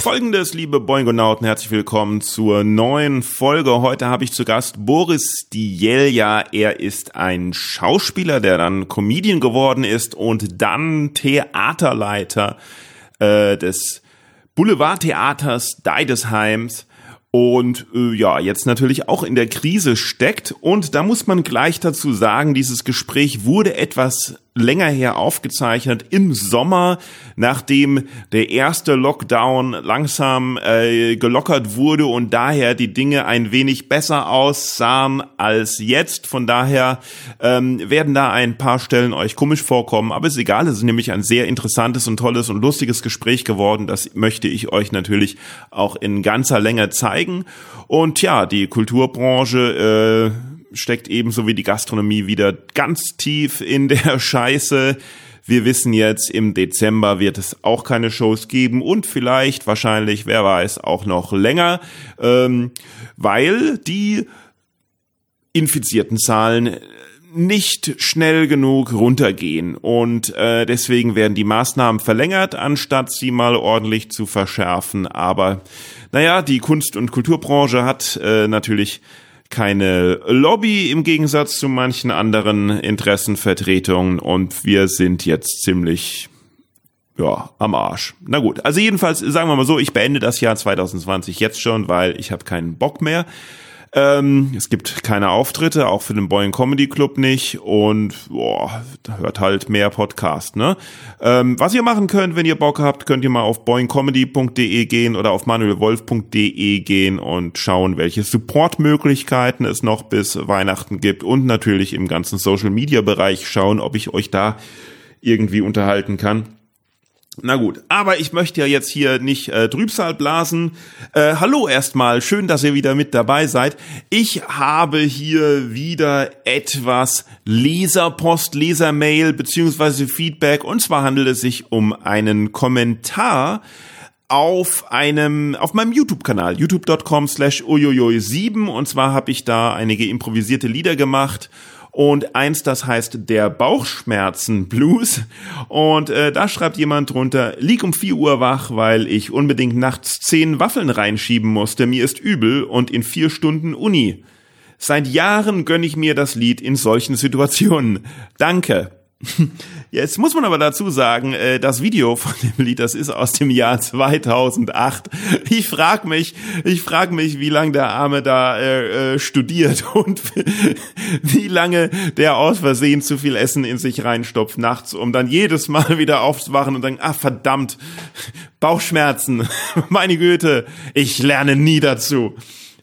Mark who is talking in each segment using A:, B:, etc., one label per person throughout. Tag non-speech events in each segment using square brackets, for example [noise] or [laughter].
A: Folgendes, liebe Boingonauten, herzlich willkommen zur neuen Folge. Heute habe ich zu Gast Boris Dielja. Er ist ein Schauspieler, der dann Comedian geworden ist und dann Theaterleiter äh, des Boulevardtheaters Deidesheims und äh, ja, jetzt natürlich auch in der Krise steckt. Und da muss man gleich dazu sagen, dieses Gespräch wurde etwas länger her aufgezeichnet im Sommer, nachdem der erste Lockdown langsam äh, gelockert wurde und daher die Dinge ein wenig besser aussahen als jetzt. Von daher ähm, werden da ein paar Stellen euch komisch vorkommen, aber ist egal, es ist nämlich ein sehr interessantes und tolles und lustiges Gespräch geworden. Das möchte ich euch natürlich auch in ganzer Länge zeigen. Und ja, die Kulturbranche äh, steckt ebenso wie die Gastronomie wieder ganz tief in der [laughs] Scheiße. Wir wissen jetzt, im Dezember wird es auch keine Shows geben und vielleicht, wahrscheinlich, wer weiß, auch noch länger, ähm, weil die infizierten Zahlen nicht schnell genug runtergehen und äh, deswegen werden die Maßnahmen verlängert, anstatt sie mal ordentlich zu verschärfen. Aber naja, die Kunst- und Kulturbranche hat äh, natürlich keine Lobby im Gegensatz zu manchen anderen Interessenvertretungen und wir sind jetzt ziemlich ja, am Arsch. Na gut, also jedenfalls sagen wir mal so, ich beende das Jahr 2020 jetzt schon, weil ich habe keinen Bock mehr. Ähm, es gibt keine Auftritte, auch für den Boeing Comedy Club nicht und boah, hört halt mehr Podcast, ne? Ähm, was ihr machen könnt, wenn ihr Bock habt, könnt ihr mal auf boingcomedy.de gehen oder auf manuelwolf.de gehen und schauen, welche Supportmöglichkeiten es noch bis Weihnachten gibt und natürlich im ganzen Social Media Bereich schauen, ob ich euch da irgendwie unterhalten kann. Na gut, aber ich möchte ja jetzt hier nicht äh, Trübsal blasen. Äh, hallo erstmal, schön, dass ihr wieder mit dabei seid. Ich habe hier wieder etwas Leserpost, Lesermail beziehungsweise Feedback und zwar handelt es sich um einen Kommentar auf einem auf meinem YouTube-Kanal youtube.com slash 7 und zwar habe ich da einige improvisierte Lieder gemacht und eins, das heißt der Bauchschmerzen Blues. Und äh, da schreibt jemand drunter, lieg um vier Uhr wach, weil ich unbedingt nachts zehn Waffeln reinschieben musste. Mir ist übel und in vier Stunden Uni. Seit Jahren gönn ich mir das Lied in solchen Situationen. Danke. [laughs] Jetzt muss man aber dazu sagen, äh, das Video von dem Lied, das ist aus dem Jahr 2008. Ich frag mich, ich frag mich, wie lange der Arme da äh, äh, studiert [laughs] und wie lange der aus Versehen zu viel Essen in sich reinstopft nachts, um dann jedes Mal wieder aufzuwachen und dann, ah verdammt, Bauchschmerzen, [laughs] meine Güte, ich lerne nie dazu.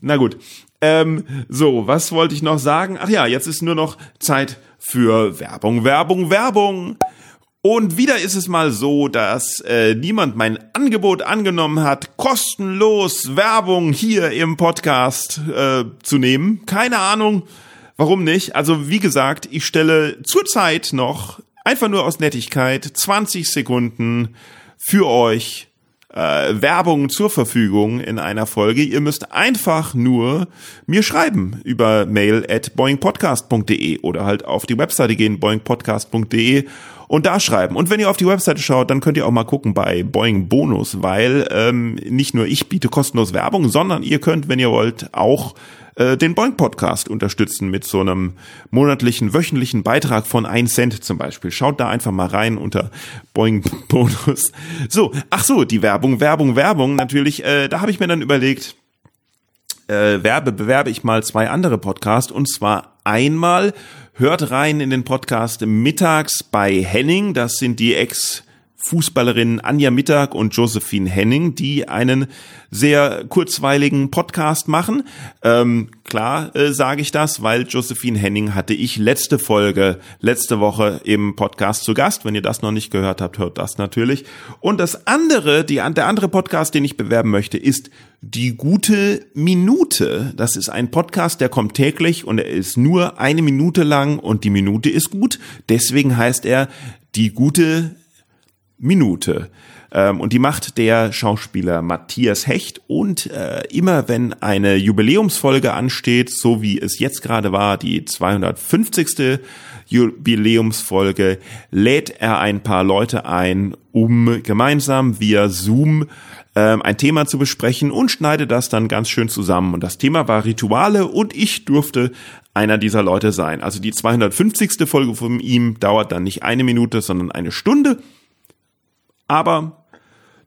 A: Na gut, ähm, so, was wollte ich noch sagen? Ach ja, jetzt ist nur noch Zeit für Werbung, Werbung, Werbung. Und wieder ist es mal so, dass äh, niemand mein Angebot angenommen hat, kostenlos Werbung hier im Podcast äh, zu nehmen. Keine Ahnung, warum nicht. Also wie gesagt, ich stelle zurzeit noch einfach nur aus Nettigkeit 20 Sekunden für euch äh, Werbung zur Verfügung in einer Folge. Ihr müsst einfach nur mir schreiben über mail at boingpodcast.de oder halt auf die Webseite gehen, boingpodcast.de und da schreiben. Und wenn ihr auf die Webseite schaut, dann könnt ihr auch mal gucken bei Boeing Bonus, weil ähm, nicht nur ich biete kostenlos Werbung, sondern ihr könnt, wenn ihr wollt, auch äh, den Boing Podcast unterstützen mit so einem monatlichen, wöchentlichen Beitrag von 1 Cent zum Beispiel. Schaut da einfach mal rein unter Boing Bonus. So, ach so, die Werbung, Werbung, Werbung. Natürlich, äh, da habe ich mir dann überlegt, äh, werbe, bewerbe ich mal zwei andere Podcasts und zwar einmal hört rein in den Podcast mittags bei Henning, das sind die Ex Fußballerinnen Anja Mittag und Josephine Henning, die einen sehr kurzweiligen Podcast machen. Ähm, klar äh, sage ich das, weil Josephine Henning hatte ich letzte Folge, letzte Woche im Podcast zu Gast. Wenn ihr das noch nicht gehört habt, hört das natürlich. Und das andere, die, der andere Podcast, den ich bewerben möchte, ist Die gute Minute. Das ist ein Podcast, der kommt täglich und er ist nur eine Minute lang und die Minute ist gut. Deswegen heißt er Die gute Minute. Ähm, und die macht der Schauspieler Matthias Hecht. Und äh, immer wenn eine Jubiläumsfolge ansteht, so wie es jetzt gerade war, die 250. Jubiläumsfolge, lädt er ein paar Leute ein, um gemeinsam via Zoom ähm, ein Thema zu besprechen und schneidet das dann ganz schön zusammen. Und das Thema war Rituale und ich durfte einer dieser Leute sein. Also die 250. Folge von ihm dauert dann nicht eine Minute, sondern eine Stunde. Aber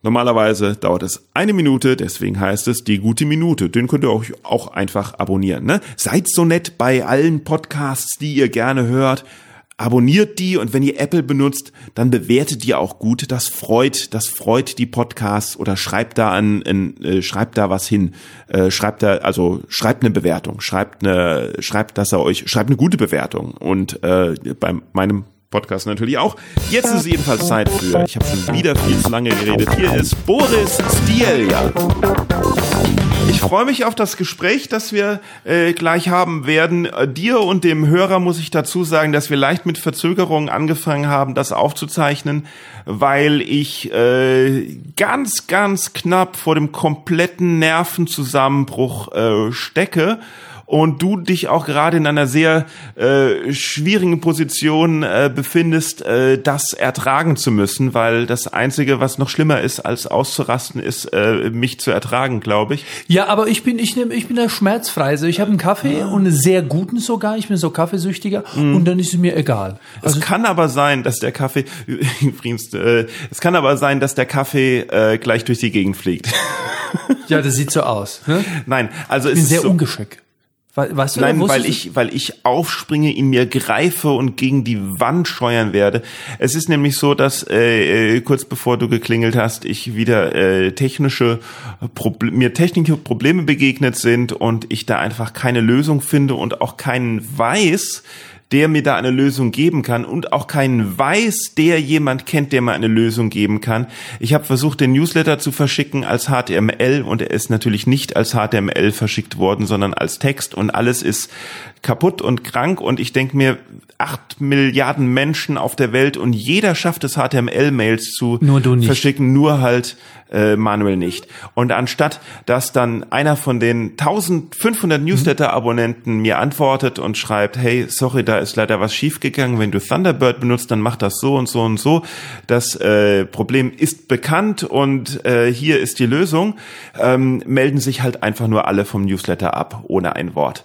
A: Normalerweise dauert es eine Minute, deswegen heißt es die gute Minute. Den könnt ihr euch auch einfach abonnieren. Ne? Seid so nett bei allen Podcasts, die ihr gerne hört. Abonniert die und wenn ihr Apple benutzt, dann bewertet die auch gut. Das freut, das freut die Podcasts oder schreibt da an, in, äh, schreibt da was hin. Äh, schreibt da, also schreibt eine Bewertung, schreibt eine, schreibt, dass er euch, schreibt eine gute Bewertung. Und äh, bei meinem Podcast natürlich auch. Jetzt ist jedenfalls Zeit für, ich habe schon wieder viel zu lange geredet, hier ist Boris Stielia. Ich freue mich auf das Gespräch, das wir äh, gleich haben werden. Äh, dir und dem Hörer muss ich dazu sagen, dass wir leicht mit Verzögerung angefangen haben, das aufzuzeichnen, weil ich äh, ganz, ganz knapp vor dem kompletten Nervenzusammenbruch äh, stecke und du dich auch gerade in einer sehr äh, schwierigen Position äh, befindest, äh, das ertragen zu müssen, weil das Einzige, was noch schlimmer ist, als auszurasten, ist, äh, mich zu ertragen, glaube ich.
B: Ja, aber ich bin, ich nehme, ich bin da schmerzfrei. Also ich habe einen Kaffee und einen sehr guten sogar. Ich bin so Kaffeesüchtiger mm. und dann ist es mir egal.
A: Also es kann aber sein, dass der Kaffee, [laughs] übrigens, äh, es kann aber sein, dass der Kaffee äh, gleich durch die Gegend fliegt.
B: ja, [laughs] das sieht so aus. Ne?
A: Nein, also
B: ich bin
A: es
B: sehr
A: ist so,
B: ungeschickt. Weißt du,
A: Nein, weil ich, weil ich aufspringe, in mir greife und gegen die Wand scheuern werde. Es ist nämlich so, dass äh, äh kurz bevor du geklingelt hast, ich wieder äh, technische Proble mir technische Probleme begegnet sind und ich da einfach keine Lösung finde und auch keinen weiß, der mir da eine Lösung geben kann und auch keinen weiß, der jemand kennt, der mir eine Lösung geben kann. Ich habe versucht, den Newsletter zu verschicken als HTML und er ist natürlich nicht als HTML verschickt worden, sondern als Text und alles ist kaputt und krank und ich denke mir, acht Milliarden Menschen auf der Welt und jeder schafft es, HTML-Mails zu
B: nur
A: verschicken, nur halt äh, Manuel nicht. Und anstatt, dass dann einer von den 1500 Newsletter-Abonnenten mir antwortet und schreibt, hey, sorry, da ist leider was schiefgegangen, wenn du Thunderbird benutzt, dann mach das so und so und so. Das äh, Problem ist bekannt und äh, hier ist die Lösung. Ähm, melden sich halt einfach nur alle vom Newsletter ab, ohne ein Wort.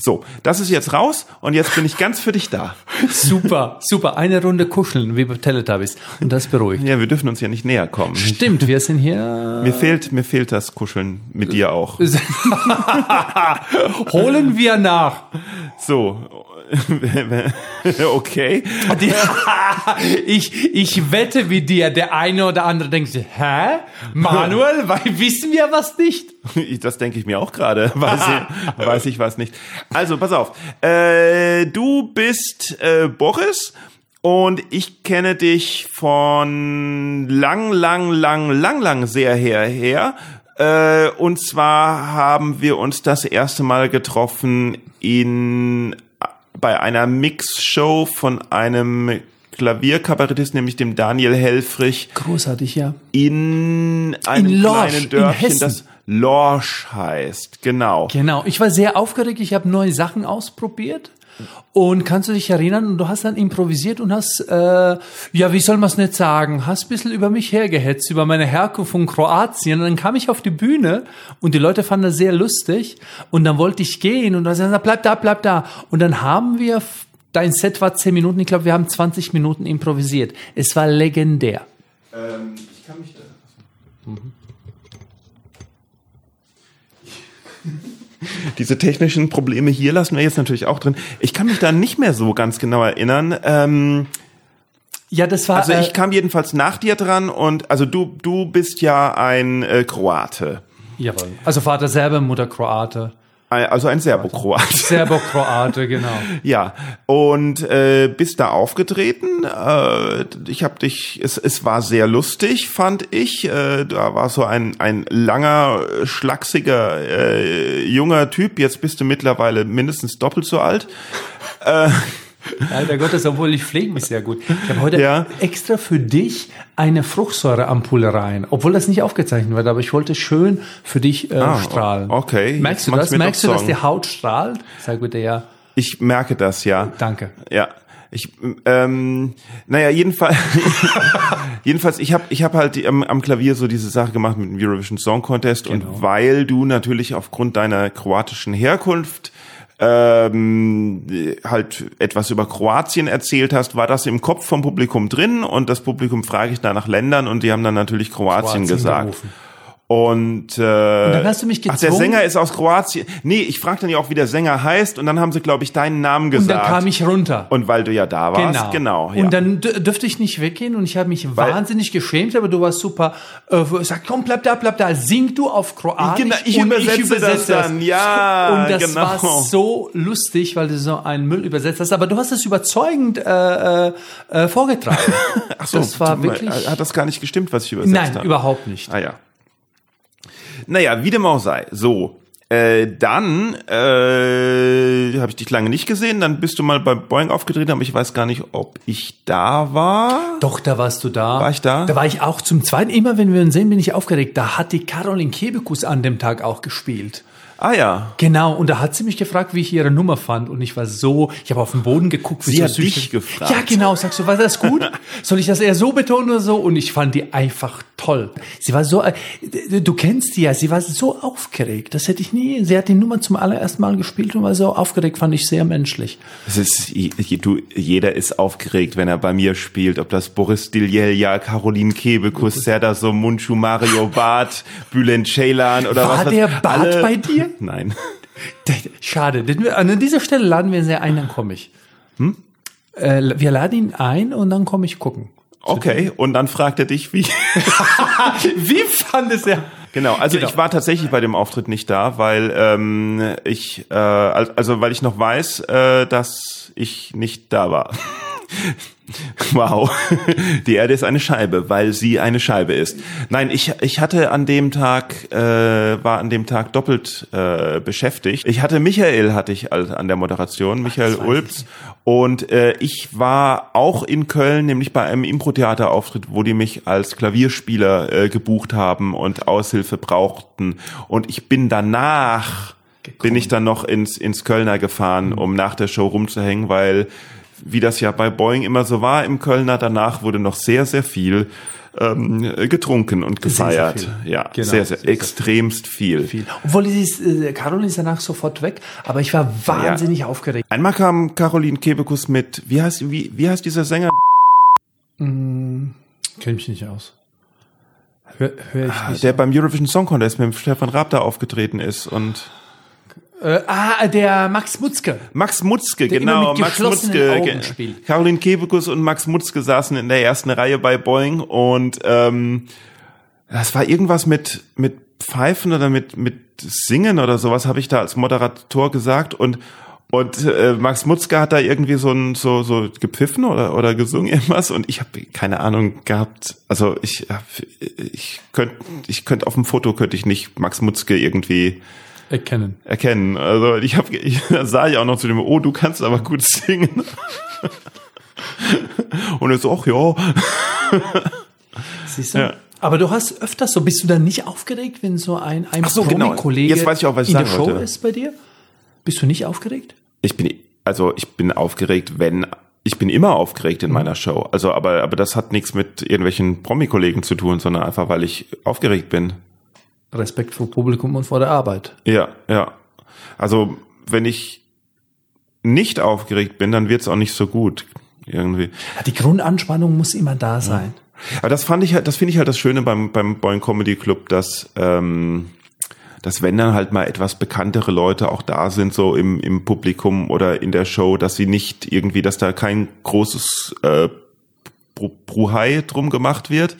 A: So, das ist jetzt raus und jetzt bin ich ganz für dich da. [laughs]
B: Super, super. Eine Runde kuscheln, wie bei Teletubbies. Und das beruhigt.
A: Ja, wir dürfen uns ja nicht näher kommen.
B: Stimmt, wir sind hier.
A: Mir fehlt, mir fehlt das Kuscheln mit dir auch. [laughs]
B: Holen wir nach.
A: So, [laughs] okay.
B: ich, ich wette mit dir, der eine oder andere denkt sich, hä? Manuel, weil wissen wir was nicht?
A: Das denke ich mir auch gerade. Weiß ich, weiß ich was nicht. Also, pass auf. Äh, du bist äh, Boris und ich kenne dich von lang, lang, lang, lang, lang sehr her her. Äh, und zwar haben wir uns das erste Mal getroffen in bei einer Mixshow von einem Klavierkabarettist, nämlich dem Daniel Helfrich.
B: Großartig, ja.
A: In einem
B: in Lorsch,
A: kleinen Dörfchen, das Lorsch heißt. Genau.
B: Genau. Ich war sehr aufgeregt. Ich habe neue Sachen ausprobiert. Und kannst du dich erinnern, du hast dann improvisiert und hast, äh, ja, wie soll man es nicht sagen, hast ein bisschen über mich hergehetzt, über meine Herkunft von Kroatien. Und dann kam ich auf die Bühne und die Leute fanden das sehr lustig. Und dann wollte ich gehen und dann sagten, bleib da, bleib da. Und dann haben wir, dein Set war zehn Minuten, ich glaube, wir haben 20 Minuten improvisiert. Es war legendär. Ähm, ich kann mich da... Mhm. [laughs]
A: Diese technischen Probleme hier lassen wir jetzt natürlich auch drin. Ich kann mich da nicht mehr so ganz genau erinnern. Ähm,
B: Ja, das war.
A: Also
B: äh,
A: ich kam jedenfalls nach dir dran und also du du bist ja ein äh, Kroate.
B: Jawohl. Also Vater selber, Mutter Kroate.
A: Also ein Serbokroat. [laughs]
B: Serbo-Kroate, genau. [laughs]
A: Ja, und äh, bist da aufgetreten. Äh, ich habe dich, es, es war sehr lustig, fand ich. Äh, da war so ein, ein langer, äh, schlachsiger, äh, junger Typ. Jetzt bist du mittlerweile mindestens doppelt so alt.
B: Alter Gottes, obwohl ich pflege mich sehr gut. Ich habe heute
A: Ja.
B: extra für dich eine Fruchtsäureampulle rein, obwohl das nicht aufgezeichnet wird, aber ich wollte schön für dich äh,
A: Ah,
B: strahlen.
A: okay.
B: Merkst
A: Jetzt
B: du das? Merkst du, dass die Haut strahlt? Sag bitte ja.
A: Ich merke das, ja.
B: Danke.
A: Ja. Ich, ähm, naja, jedenfalls, [laughs] jedenfalls, ich habe ich hab halt am, am Klavier so diese Sache gemacht mit dem Eurovision Song Contest
B: Genau.
A: und weil du natürlich aufgrund deiner kroatischen Herkunft ähm, halt etwas über Kroatien erzählt hast, war das im Kopf vom Publikum drin und das Publikum frage ich da nach Ländern und die haben dann natürlich Kroatien,
B: Kroatien
A: gesagt.
B: gerufen.
A: Und, äh,
B: dann hast du mich
A: Ach, der
B: gezwungen-
A: Sänger ist aus Kroatien. Nee, ich frage dann ja auch, wie der Sänger heißt und dann haben sie, glaube ich, deinen Namen
B: Und
A: gesagt.
B: dann kam ich runter.
A: Und weil du ja da warst, genau. ja.
B: Und dann dürfte ich nicht weggehen und ich habe mich
A: Weil-
B: wahnsinnig geschämt, aber du warst super. Äh, sag, komm, bleib da, bleib da. Sing du auf Kroatisch
A: Genau, ich
B: und
A: übersetze das dann. Ja,
B: Und das
A: genau.
B: war so lustig, weil du so einen Müll übersetzt hast. Aber du hast es überzeugend äh, äh, äh, vorgetragen. [laughs]
A: Ach so,
B: das war wirklich...
A: Hat das gar nicht gestimmt, was ich übersetzt
B: Nein,
A: habe?
B: überhaupt nicht.
A: Ah ja. Naja, wie dem auch sei. So, äh, dann äh, habe ich dich lange nicht gesehen. Dann bist du mal bei Boeing aufgetreten, aber ich weiß gar nicht, ob ich da war.
B: Doch, da warst du da.
A: War ich da?
B: Da war ich auch zum zweiten. Immer wenn wir uns sehen, bin ich aufgeregt. Da hat die Caroline Kebekus an dem Tag auch gespielt.
A: Ah ja.
B: Genau, und da hat sie mich gefragt, wie ich ihre Nummer fand. Und ich war so, ich habe auf den Boden geguckt. wie
A: Sie
B: so
A: hat
B: süß-
A: dich gefragt.
B: Ja, genau. Sagst du, war das gut? Soll ich das eher so betonen oder so? Und ich fand die einfach toll. Sie war so, äh, du kennst sie ja, sie war so aufgeregt. Das hätte ich nie. Sie hat die Nummer zum allerersten Mal gespielt und war so aufgeregt, fand ich sehr menschlich.
A: Es ist, du, jeder ist aufgeregt, wenn er bei mir spielt. Ob das Boris Diljelja, Caroline Kebekus, Serdar Somuncu, Mario Barth, Bülent Ceylan oder
B: War
A: was. was
B: der Barth bei dir?
A: Nein. [laughs]
B: Schade. An dieser Stelle laden wir sie ein, dann komme ich. Hm? Äh, wir laden ihn ein und dann komme ich gucken.
A: Okay, und dann fragt er dich, wie. [laughs] [laughs]
B: Wie fand es er?
A: Genau, also
B: Genau.
A: ich war tatsächlich bei dem Auftritt nicht da, weil ähm, ich, äh, al- also weil ich noch weiß, äh, dass ich nicht da war. [laughs] wow, [laughs] die Erde ist eine Scheibe, weil sie eine Scheibe ist. Nein, ich, ich hatte an dem Tag, äh, war an dem Tag doppelt äh, beschäftigt. Ich hatte Michael, hatte ich an der Moderation, Michael
B: ich
A: Ulbs, und äh, ich war auch in Köln, nämlich bei einem Impro-Theater-Auftritt, wo die mich als Klavierspieler äh, gebucht haben und Aushilfe brauchten. Und ich bin danach, bin ich dann noch ins, ins Kölner gefahren, um nach der Show rumzuhängen, weil, wie das ja bei Boeing immer so war im Kölner, danach wurde noch sehr, sehr viel ähm, getrunken und
B: Sehr, sehr
A: gefeiert.
B: viel.
A: Ja,
B: Genau,
A: sehr,
B: sehr,
A: sehr,
B: sehr
A: extremst viel.
B: viel. Obwohl sie ist, äh, Caroline ist danach sofort weg, aber ich war wahnsinnig aufgeregt.
A: Einmal kam Caroline Kebekus mit, wie heißt, wie, wie heißt dieser Sänger?
B: Kenn mich nicht aus. Hör, hör ich nicht.
A: Der beim Eurovision Song Contest mit dem Stefan Raab da aufgetreten ist und
B: Äh, ah, der Max Mutzke.
A: Max Mutzke,
B: Der
A: genau, Max Mutzke. Caroline Kebekus und Max Mutzke saßen in der ersten Reihe bei Boeing und ähm, das war irgendwas mit mit Pfeifen oder mit mit Singen oder sowas habe ich da als Moderator gesagt und und äh, Max Mutzke hat da irgendwie so ein so so gepfiffen oder oder gesungen [laughs] irgendwas und ich habe keine Ahnung gehabt. Also ich hab- ich könnte ich könnte auf dem Foto könnte ich nicht Max Mutzke irgendwie
B: Erkennen.
A: erkennen. Also ich habe, ich [laughs] sah ich auch noch zu dem, oh, du kannst aber gut singen. [laughs] Und er so, ach ja. [laughs]
B: Siehst du?
A: Ja.
B: Aber du hast öfters so, bist du dann nicht aufgeregt, wenn so ein, ein
A: Ach so, genau.
B: Promi-Kollege
A: Jetzt weiß ich auch, was ich
B: in der Show
A: wollte.
B: ist bei dir? Bist du nicht aufgeregt?
A: Ich bin, also ich bin aufgeregt, wenn, ich bin immer aufgeregt in meiner Show. Also, aber, aber das hat nichts mit irgendwelchen Promi-Kollegen zu tun, sondern einfach, weil ich aufgeregt bin.
B: Respekt vor Publikum und vor der Arbeit.
A: Ja, ja. Also, wenn ich nicht aufgeregt bin, dann wird's auch nicht so gut. Irgendwie.
B: Ja, die Grundanspannung muss immer da sein.
A: Aber das fand ich halt, das finde ich halt das Schöne beim, beim Boeing Comedy Club, dass, ähm, dass wenn dann halt mal etwas bekanntere Leute auch da sind, so im, im Publikum oder in der Show, dass sie nicht irgendwie, dass da kein großes äh, Bruhai drum gemacht wird.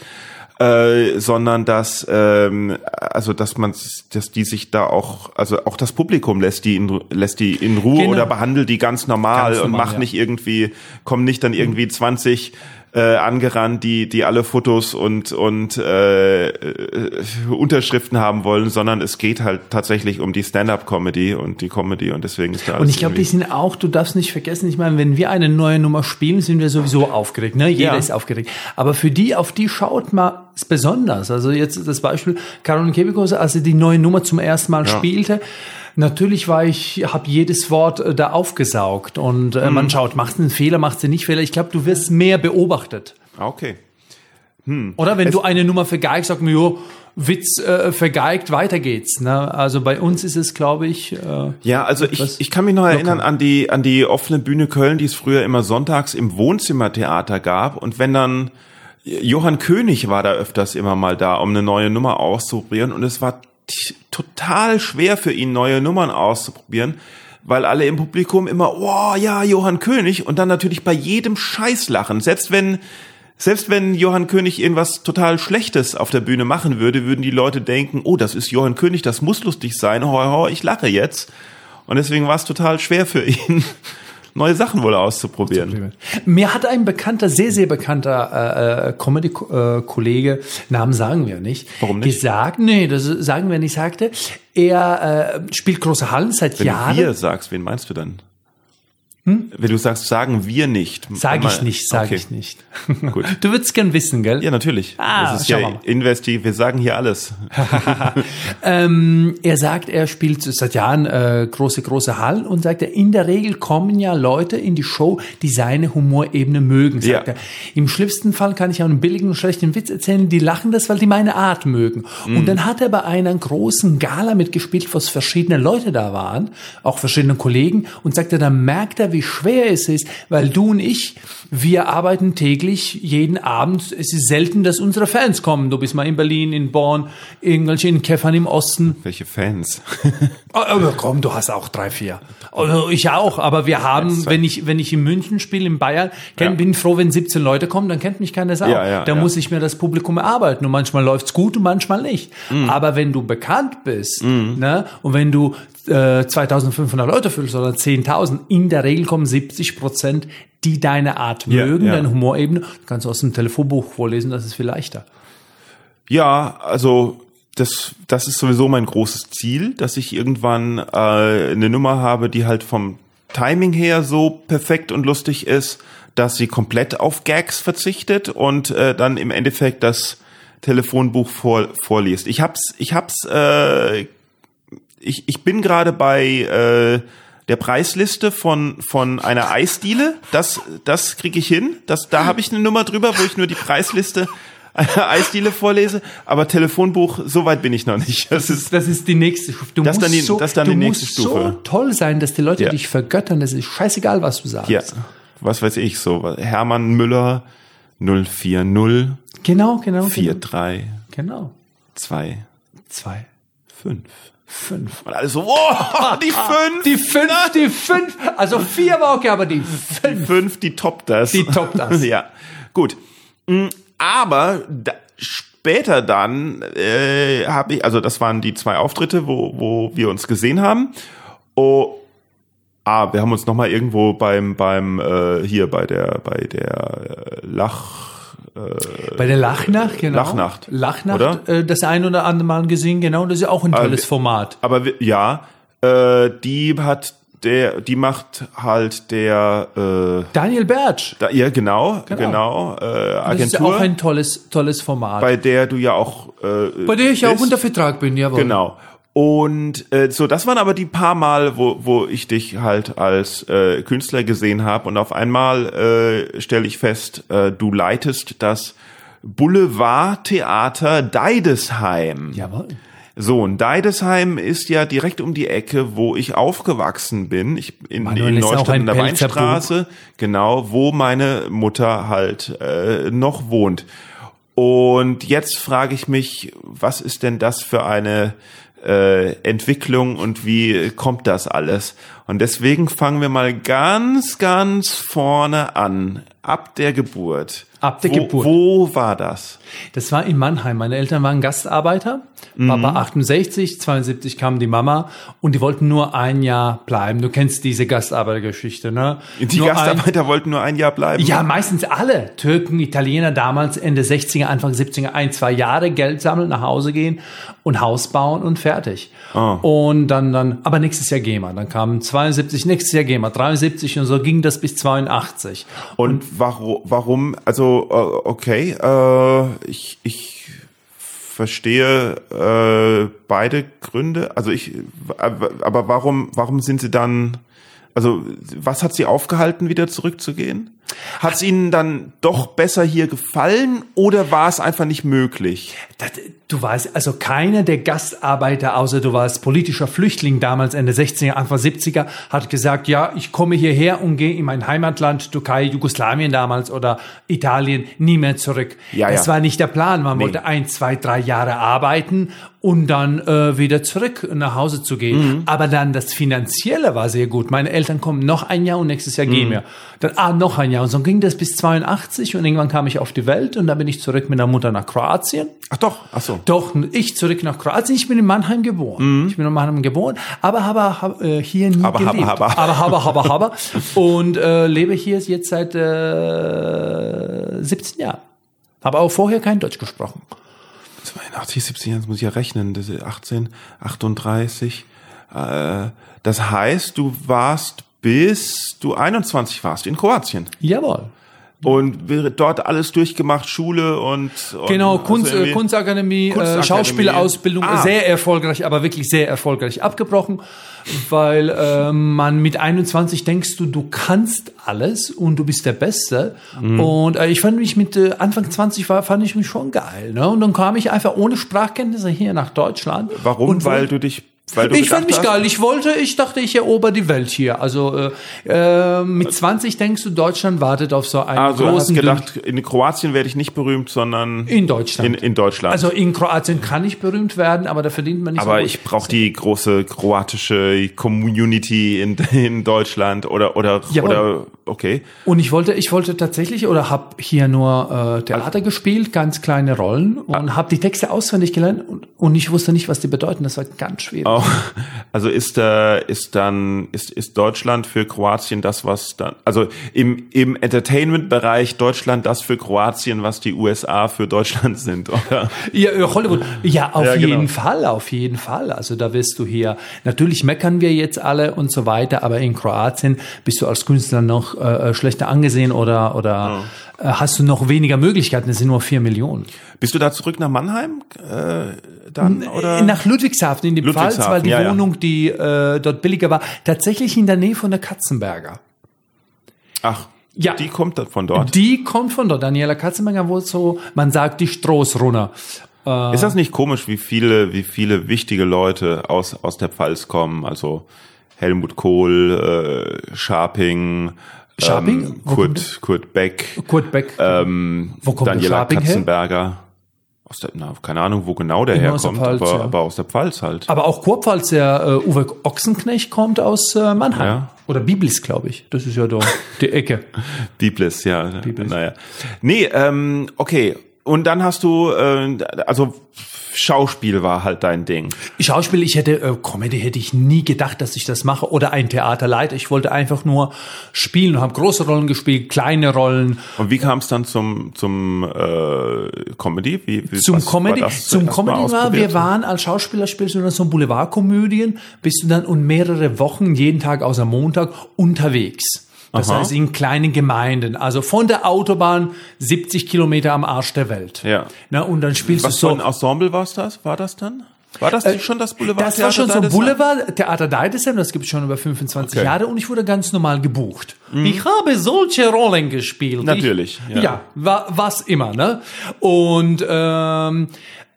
A: Äh, sondern dass ähm, also dass man dass die sich da auch also auch das Publikum lässt die in, lässt die in Ruhe
B: Genau.
A: oder behandelt die ganz normal,
B: Ganz
A: und
B: normal,
A: macht
B: ja.
A: nicht irgendwie kommen nicht dann irgendwie 20 äh, angerannt, die die alle Fotos und und äh, äh, Unterschriften haben wollen, sondern es geht halt tatsächlich um die Stand-up-Comedy und die Comedy und deswegen ist da
B: Und ich glaube, die sind auch, du darfst nicht vergessen, ich meine, wenn wir eine neue Nummer spielen, sind wir sowieso aufgeregt. Ne? Jeder
A: Ja.
B: ist aufgeregt. Aber für die, auf die schaut man es besonders. Also jetzt das Beispiel Caroline Kebekus, als sie die neue Nummer zum ersten Mal
A: Ja.
B: spielte, Natürlich war ich, habe jedes Wort äh, da aufgesaugt und äh,
A: Mhm.
B: man schaut, macht einen Fehler, macht sie nicht Fehler. Ich glaube, du wirst mehr beobachtet.
A: Ah, okay.
B: Oder wenn du eine Nummer vergeigst, sag mir, jo, Witz äh, vergeigt, weiter geht's. Ne? Also bei uns ist es, glaube ich, äh,
A: Ja, also ich, ich kann mich noch erinnern an die an die offene Bühne Köln, die es früher immer sonntags im Wohnzimmertheater gab und wenn dann Johann König war da öfters immer mal da, um eine neue Nummer auszuprobieren und es war total schwer für ihn neue Nummern auszuprobieren, weil alle im Publikum immer, oh ja, Johann König. Und dann natürlich bei jedem Scheiß lachen, selbst wenn selbst wenn Johann König irgendwas total Schlechtes auf der Bühne machen würde, würden die Leute denken, oh, das ist Johann König, das muss lustig sein, hoi, hoi, ich lache jetzt. Und deswegen war es total schwer für ihn, neue Sachen wohl auszuprobieren.
B: Mir hat ein bekannter, sehr, sehr bekannter äh, äh, Comedy-Kollege, Namen sagen wir nicht,
A: Warum nicht?
B: gesagt, nee, das sagen wir nicht, sagte, er äh, spielt große Hallen seit
A: Wenn
B: Jahren.
A: du wir sagst, wen meinst du dann? Wenn du sagst, sagen wir nicht.
B: Sag ich nicht, sag
A: okay.
B: ich nicht. [laughs]
A: Gut.
B: Du würdest gern wissen, gell?
A: Ja, natürlich.
B: Ah,
A: das ist ja
B: mal.
A: Investi, wir sagen hier alles. [laughs]
B: Ähm, er sagt, er spielt seit Jahren äh, große, große Hallen und sagt er, in der Regel kommen ja Leute in die Show, die seine Humorebene mögen, sagt
A: Ja.
B: er. Im schlimmsten Fall kann ich auch einen billigen und schlechten Witz erzählen, die lachen das, weil die meine Art mögen.
A: Mhm.
B: Und dann hat er bei einer großen Gala mitgespielt, wo es verschiedene Leute da waren, auch verschiedene Kollegen, und sagt er, dann merkt er, wie schwer es ist, weil du und ich, wir arbeiten täglich, jeden Abend. Es ist selten, dass unsere Fans kommen. Du bist mal in Berlin, in Bonn, irgendwelche in Käffern im Osten.
A: Welche Fans? [laughs]
B: Oh, Aber komm, du hast auch drei, vier. Also ich auch, aber wir haben, wenn ich, wenn ich in München spiele, in Bayern, kenn,
A: Ja.
B: bin froh, wenn 17 Leute kommen, dann kennt mich keiner Sau.
A: Ja, ja,
B: da muss ich mir das Publikum erarbeiten und manchmal läuft's gut und manchmal nicht.
A: Mhm.
B: Aber wenn du bekannt bist, ne, und wenn du äh, 2500 Leute füllst oder 10.000, in der Regel kommen 70 Prozent, die deine Art
A: Ja,
B: mögen,
A: ja.
B: deine Humorebene. Du kannst aus dem Telefonbuch vorlesen, das ist viel leichter.
A: Ja, also das, das ist sowieso mein großes Ziel, dass ich irgendwann äh, eine Nummer habe, die halt vom Timing her so perfekt und lustig ist, dass sie komplett auf Gags verzichtet und äh, dann im Endeffekt das Telefonbuch vor, vorliest. Ich hab's, ich hab's, äh, ich, ich bin gerade bei äh, der Preisliste von von einer Eisdiele. Das das kriege ich hin. Das da habe ich eine Nummer drüber, wo ich nur die Preisliste einer Eisdiele vorlese. Aber Telefonbuch, so weit bin ich noch nicht. Das ist
B: Das ist die nächste Stufe. Du
A: Das
B: musst,
A: dann die-
B: so,
A: das dann die nächste
B: musst
A: Stufe.
B: so toll sein, dass die Leute
A: Ja.
B: dich vergöttern. Das ist scheißegal, was du sagst.
A: ja, was weiß ich so. Hermann Müller 040
B: Genau, genau.
A: 43
B: Genau.
A: 2
B: Zwei,
A: 5.
B: fünf.
A: Und alle so, wow, die [laughs] 5,
B: Die fünf, die fünf. Also vier war okay, aber die fünf.
A: 5, die toppt das.
B: Die toppt das. [laughs]
A: ja, gut. Mm, Aber da, später dann äh, habe ich, also das waren die zwei Auftritte, wo, wo wir uns gesehen haben. Oh, ah, wir haben uns noch mal irgendwo beim beim äh, hier bei der bei der äh, Lach
B: Bei der Lachnacht, genau.
A: Lachnacht,
B: Lachnacht? Äh, das ein oder andere Mal gesehen, genau. Das ist ja auch ein tolles
A: wir-
B: Format.
A: Aber ja, äh, die hat der, die macht halt der, äh,
B: Daniel Bertsch.
A: da, ja genau,
B: Genau.
A: genau, äh,
B: Das ist ja
A: Agentur,
B: auch ein tolles, tolles Format.
A: bei der du ja auch äh,
B: Bei der ich auch
A: bist.
B: unter Vertrag bin, jawohl.
A: Genau. Und äh, so, das waren aber die paar Mal, wo, wo ich dich halt als äh, Künstler gesehen habe. Und auf einmal äh, stelle ich fest, äh, du leitest das Boulevardtheater Deidesheim.
B: Jawohl.
A: So, und Deidesheim ist ja direkt um die Ecke, wo ich aufgewachsen bin. Ich in,
B: Manuel
A: in Neustadt in der Weinstraße, genau, wo meine Mutter halt äh, noch wohnt. Und jetzt frage ich mich, was ist denn das für eine äh, Entwicklung und wie kommt das alles? Und deswegen fangen wir mal ganz, ganz vorne an, ab der Geburt.
B: Ab der
A: wo,
B: Geburt.
A: Wo war das?
B: Das war in Mannheim. Meine Eltern waren Gastarbeiter. Papa 68, 72 kam die Mama und die wollten nur ein Jahr bleiben. Du kennst diese Gastarbeitergeschichte, ne?
A: Die
B: nur
A: Gastarbeiter wollten nur ein Jahr bleiben.
B: Ein, ja, meistens alle. Türken, Italiener, damals Ende 60er, Anfang 70er, ein, zwei Jahre Geld sammeln, nach Hause gehen und Haus bauen und fertig. Und dann, dann, aber nächstes Jahr gehen wir. Dann kam 72, nächstes Jahr gehen wir, 73 und so ging das bis 82.
A: Und warum, warum, also, äh, okay, äh, ich, ich verstehe äh, beide Gründe. Also ich, aber warum, warum sind sie dann, also was hat sie aufgehalten, wieder zurückzugehen? Hat es ihnen dann doch besser hier gefallen oder war es einfach nicht möglich?
B: Das, du weißt, also keiner der Gastarbeiter, außer du warst politischer Flüchtling damals Ende 60er, Anfang 70er, hat gesagt, ja, ich komme hierher und gehe in mein Heimatland, Türkei, Jugoslawien damals oder Italien, nie mehr zurück.
A: Ja,
B: das
A: ja.
B: war nicht der Plan. Man
A: Nee.
B: wollte ein, zwei, drei Jahre arbeiten und dann äh, wieder zurück nach Hause zu gehen.
A: Mhm.
B: Aber dann das Finanzielle war sehr gut. Meine Eltern kommen noch ein Jahr und nächstes Jahr
A: Mhm.
B: gehen wir. Dann ah, noch ein Jahr. Und so ging das bis 82 und irgendwann kam ich auf die Welt und dann bin ich zurück mit der Mutter nach Kroatien.
A: Ach doch, ach so.
B: Doch, ich zurück nach Kroatien. Ich bin in Mannheim geboren. Ich bin in Mannheim geboren, aber habe hab, äh, hier nie
A: Mhm. Aber, aber,
B: gelebt.
A: aber.
B: aber, aber, aber, [laughs] aber. Und äh, lebe hier jetzt seit äh, 17 Jahren. Habe auch vorher kein Deutsch gesprochen.
A: 82, 70, das muss ich ja rechnen, das ist 18, 38. Äh, das heißt, du warst bis du 21 warst in Kroatien.
B: Jawohl.
A: Und dort alles durchgemacht, Schule und, und
B: Genau,
A: also
B: Kunst, äh,
A: irgendwie-
B: Kunstakademie, äh,
A: Kunstakademie.
B: Schauspielausbildung,
A: Ah.
B: sehr erfolgreich, aber wirklich sehr erfolgreich abgebrochen, weil äh, man mit 21 denkst du, du kannst alles und du bist der Beste.
A: Mhm.
B: Und äh, ich fand mich mit äh, Anfang 20 war, fand ich mich schon geil. Ne? Und dann kam ich einfach ohne Sprachkenntnisse hier nach Deutschland.
A: Warum?
B: Und
A: weil du dich,
B: ich fand mich
A: hast-
B: geil. Ich wollte, ich dachte, ich erober die Welt hier. Also äh, äh, mit 20 denkst du, Deutschland wartet auf so einen
A: Also du hast
B: großen
A: gedacht, in Kroatien werde ich nicht berühmt, sondern
B: in Deutschland.
A: in, in Deutschland.
B: Also in Kroatien kann ich berühmt werden, aber da verdient man nicht
A: aber
B: so
A: ich brauche die große kroatische Community in, in Deutschland oder oder
B: Jawohl.
A: oder okay.
B: Und ich wollte, ich wollte tatsächlich oder habe hier nur äh, Theater gespielt, ganz kleine Rollen und habe die Texte auswendig gelernt und, und ich wusste nicht, was die bedeuten. Das war ganz schwierig.
A: Oh, [laughs] also ist äh, ist dann ist ist Deutschland für Kroatien das was dann also im im Entertainment Bereich Deutschland das für Kroatien was die USA für Deutschland [laughs] sind oder
B: Ja, ja, Hollywood. Ja, auf
A: Ja, genau.
B: jeden Fall, auf jeden Fall. Also da wirst du hier, natürlich meckern wir jetzt alle und so weiter, aber in Kroatien bist du als Künstler noch äh, schlechter angesehen oder, oder äh, hast du noch weniger Möglichkeiten. Es sind nur vier Millionen.
A: bist du da zurück nach Mannheim äh, dann oder
B: Nach Ludwigshafen in die Pfalz, weil die
A: ja, ja.
B: Wohnung, die äh, dort billiger war, tatsächlich in der Nähe von der Katzenberger.
A: ach
B: Ja.
A: die kommt dann von dort
B: Die kommt von dort. Daniela Katzenberger wohnt so, man sagt die Stroßrunner. Äh,
A: Ist das nicht komisch, wie viele, wie viele wichtige Leute aus, aus der Pfalz kommen? Also Helmut Kohl, äh, Scharping,
B: Scharping?
A: ähm, Kurt, Kurt Beck,
B: Kurt Beck.
A: ähm,
B: Wo kommt der
A: Daniela
B: Scharping her?
A: Katzenberger. Aus der, na, keine Ahnung, wo genau der
B: Immer aus der
A: herkommt,
B: Pfalz,
A: aber,
B: ja.
A: aber aus der Pfalz halt.
B: Aber auch Kurpfalz, der äh, Uwe Ochsenknecht kommt aus äh, Mannheim.
A: Ja.
B: Oder Biblis, glaube ich. Das ist ja da [laughs] die Ecke.
A: Biblis, ja. Naja. Nee, ähm, okay. Und dann hast du, äh, also Schauspiel war halt dein Ding.
B: Schauspiel, ich hätte, äh, Comedy hätte ich nie gedacht, dass ich das mache. Oder ein Theaterleiter. Ich wollte einfach nur spielen und habe große Rollen gespielt, kleine Rollen.
A: Und wie kam es dann zum zum äh, Comedy? Wie, wie,
B: Zum Comedy,
A: das
B: zum Comedy war, wir waren als Schauspieler, spielst du dann so Boulevardkomödien, bist du dann und mehrere Wochen, jeden Tag außer Montag, unterwegs. Das
A: Aha.
B: heißt in kleinen Gemeinden, also von der Autobahn 70 Kilometer am Arsch der Welt.
A: Ja.
B: Na, und dann spielst
A: Was
B: du so.
A: für ein Ensemble war das? War das dann? War das schon das Boulevard?
B: Das war schon so
A: Theater Deidesheim?
B: Boulevard Theater Deidesheim, das gibt es schon über 25
A: Okay. Mhm.
B: Jahre und ich wurde ganz normal gebucht. Ich habe solche Rollen gespielt.
A: Natürlich,
B: Ich,
A: ja.
B: ja, wa, was immer, ne? Und ähm,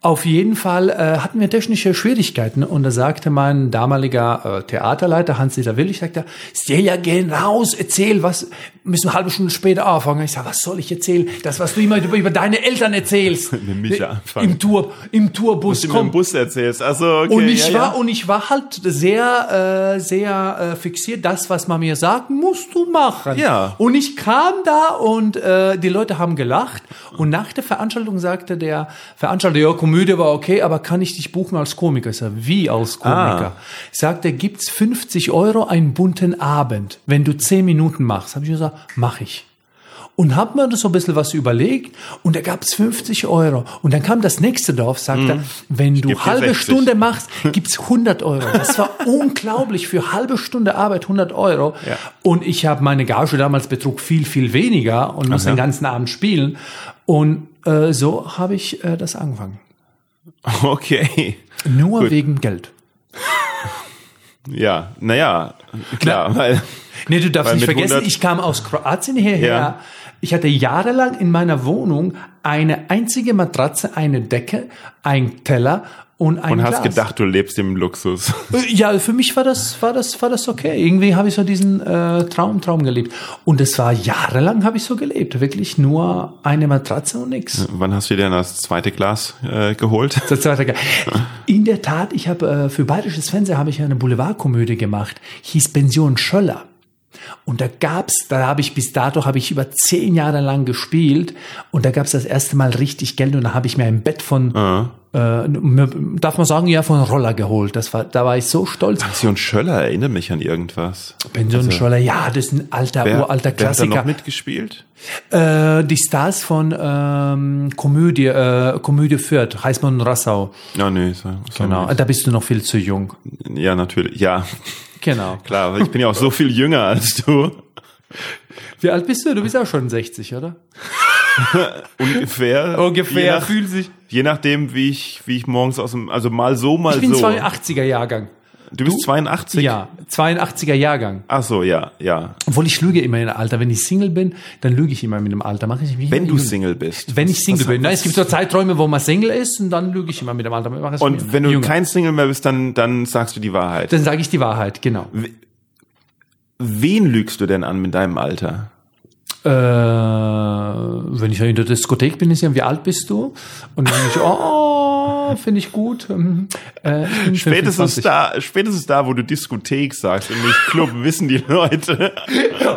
B: auf jeden Fall äh, hatten wir technische Schwierigkeiten und da sagte mein damaliger äh, Theaterleiter Hans-Dieter Willig, sagte, Stelja, geh raus, erzähl, was, müssen eine halbe Stunde später anfangen. Ich sage, was soll ich erzählen? Das, was du immer über, über deine Eltern erzählst. [laughs]
A: Mit Micha anfangen.
B: Im Tour, im Tourbus.
A: Was du im Bus erzählst. Also, okay,
B: und ich
A: ja,
B: war
A: ja.
B: und ich war halt sehr äh, sehr äh, fixiert. Das, was man mir sagt, musst du machen.
A: Ja.
B: Und ich kam da und äh, die Leute haben gelacht. Und nach der Veranstaltung sagte der Veranstalter, ja, Komödie war okay, aber kann ich dich buchen als Komiker? Ich sag, wie als Komiker?
A: Ah.
B: Sagte, gibt's 50 Euro einen bunten Abend, wenn du 10 Minuten machst? Habe ich gesagt, mach ich und hab mir so ein bisschen was überlegt und da gab's 50 Euro. Und dann kam das nächste Dorf, sagte, wenn du
A: geb dir
B: halbe
A: 60.
B: Stunde machst, gibt's 100 Euro. Das war [laughs] unglaublich für halbe Stunde Arbeit 100 Euro.
A: Ja.
B: Und ich habe meine Gage damals betrug viel, viel weniger und muss
A: Aha.
B: den ganzen Abend spielen. Und äh, so habe ich äh, das angefangen. [laughs]
A: Okay.
B: Nur
A: Gut.
B: wegen Geld.
A: Ja, naja, klar, weil
B: Nee, du darfst nicht vergessen,
A: 100
B: ich kam aus Kroatien hierher.
A: Ja.
B: Ich hatte jahrelang in meiner Wohnung eine einzige Matratze, eine Decke, ein Teller und ein
A: und
B: Glas.
A: hast gedacht, du lebst im Luxus.
B: Äh, Ja, für mich war das, war das, war das okay. Irgendwie habe ich so diesen äh, Traum, Traum gelebt. Und es war jahrelang habe ich so gelebt. Wirklich nur eine Matratze und nix.
A: Wann hast du dir denn das zweite Glas äh, geholt?
B: Das zweite Ge- In der Tat, ich habe äh, für bayerisches Fernsehen habe ich eine Boulevardkomödie gemacht, hieß Pension Schöller. Und da gab's, da habe ich bis dato habe ich über zehn Jahre lang gespielt und da gab's das erste Mal richtig Geld und da habe ich mir ein Bett von, äh, mir- darf man sagen, ja von Roller geholt. Das war, da war ich so stolz.
A: Pension Schöller erinnert mich an irgendwas.
B: Pension Schöller, ja, das ist ein alter, uralter
A: wer hat da
B: Klassiker.
A: noch mitgespielt?
B: Äh, die Stars von ähm, Komödie, äh, Komödie Fürth, Heißmann und Rassau.
A: Ja, nee, so, so
B: Genau,
A: nicht.
B: da bist du noch viel zu jung.
A: Ja, natürlich. Ja,
B: Genau. [laughs]
A: klar. Ich bin ja auch so viel jünger als du.
B: Wie alt bist du? Du bist auch schon 60, oder? [laughs] [laughs]
A: Ungefähr. Je, nach,
B: fühlt sich.
A: je nachdem, wie ich, wie ich morgens aus dem, also mal so, mal
B: Ich bin
A: so.
B: 82er Jahrgang.
A: Du bist 82?
B: Ja, 82er Jahrgang.
A: Ach so, ja, ja.
B: Obwohl ich lüge immer in dem Alter. Wenn ich Single bin, dann lüge ich immer mit dem Alter. Mache ich mich
A: Wenn du. Single bist.
B: Wenn ich Single bin. Nein, es gibt so Zeiträume, wo man Single ist und dann lüge ich immer mit dem Alter.
A: Und wenn du
B: jünger.
A: kein Single mehr bist, dann, dann sagst du die Wahrheit.
B: Dann sage ich die Wahrheit, genau.
A: Wen lügst du denn an mit deinem Alter?
B: Äh, wenn ich in der Diskothek bin, ist ja, wie alt bist du? Und dann ich, oh, finde ich gut. Ähm, Äh, ich [laughs]
A: Spätestens
B: 25.
A: da, spätestens da, wo du Diskothek sagst und nicht Club, [laughs] wissen die Leute.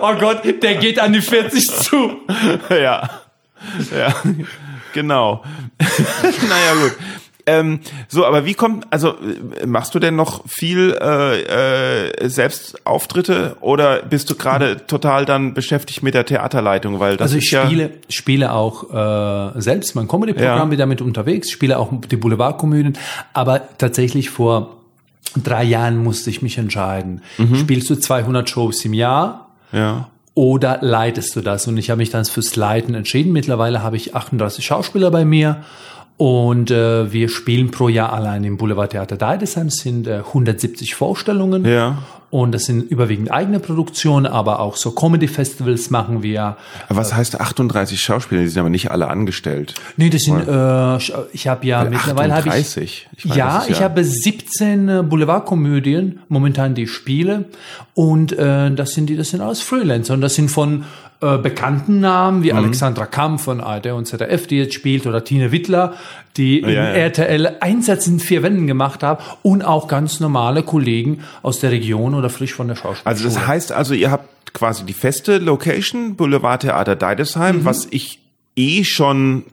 B: Oh Gott, der geht an die 40 zu. [laughs]
A: ja. Ja. Genau. naja, gut. Ähm, so, aber wie kommt, also machst du denn noch viel äh, äh, Selbstauftritte oder bist du gerade total dann beschäftigt mit der Theaterleitung? Weil das
B: Also ich
A: ist ja,
B: spiele, spiele auch äh, selbst mein Comedy-Programm,
A: Ja.
B: bin damit unterwegs, spiele auch die Boulevardkomödien, aber tatsächlich vor drei Jahren musste ich mich entscheiden.
A: Mhm.
B: Spielst du 200 Shows im Jahr
A: ja.
B: oder leitest du das? Und ich habe mich dann fürs Leiten entschieden. Mittlerweile habe ich 38 Schauspieler bei mir und äh, wir spielen pro Jahr allein im Boulevardtheater Deidesheim. Es sind äh, 170 Vorstellungen.
A: Ja.
B: Und das sind überwiegend eigene Produktionen, aber auch so Comedy-Festivals machen wir.
A: Aber was heißt 38 Schauspieler? Die sind aber nicht alle angestellt.
B: Nee, das sind, äh, ich habe ja mittlerweile habe ich
A: 38. Ich meine,
B: ja,
A: ist
B: ich habe 17 äh, Boulevardkomödien momentan, die ich spiele. Und äh, das sind die, das sind alles Freelancer. Und das sind von äh, bekannten Namen
A: Mhm.
B: wie Alexandra Kamm von ARD und ZDF, die jetzt spielt, oder Tine Wittler, die in
A: ja.
B: RTL Einsatz in vier Wänden gemacht haben. Und auch ganz normale Kollegen aus der Region oder frisch von der Schauspielschule.
A: Also das heißt also, ihr habt quasi die feste Location, Boulevard Theater Deidesheim, was ich eh schon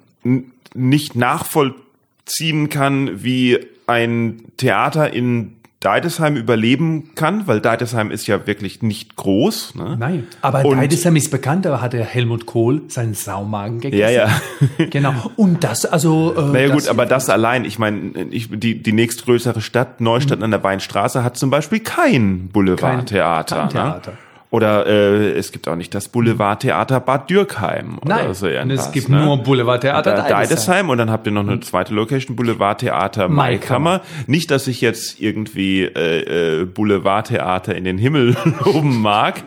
A: nicht nachvollziehen kann, wie ein Theater in Deidesheim überleben kann, weil Deidesheim ist ja wirklich nicht groß. Ne?
B: Nein, aber
A: Und-
B: Deidesheim ist bekannt, da hat der Helmut Kohl seinen Saumagen gegessen.
A: Ja, ja. [laughs]
B: genau. Und das, also. Äh,
A: Naja
B: das
A: gut, aber das allein, ich meine, ich, die, die nächstgrößere Stadt, Neustadt an der Weinstraße, hat zum Beispiel kein Boulevardtheater.
B: Kein- kein
A: ne? Oder äh, es gibt auch nicht das Boulevardtheater Bad Dürkheim.
B: Nein,
A: oder so irgendwas,
B: es gibt
A: ne?
B: nur Boulevardtheater
A: Da-
B: Deidesheim.
A: Und dann habt ihr noch eine zweite Location, Boulevardtheater.
B: Maikammer.
A: Nicht, dass ich jetzt irgendwie äh, äh, Boulevardtheater in den Himmel [laughs] loben mag,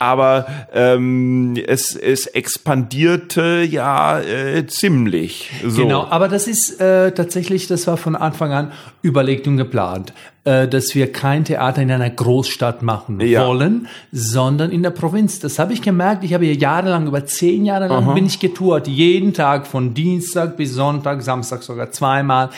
A: aber ähm, es, es expandierte ja äh, ziemlich. So.
B: Genau, aber das ist äh, tatsächlich, das war von Anfang an überlegt und geplant, äh, dass wir kein Theater in einer Großstadt machen
A: Ja.
B: wollen, sondern in der Provinz. Das habe ich gemerkt. Ich habe hier jahrelang, über zehn Jahre lang bin ich getourt. Jeden Tag von Dienstag bis Sonntag, Samstag sogar zweimal.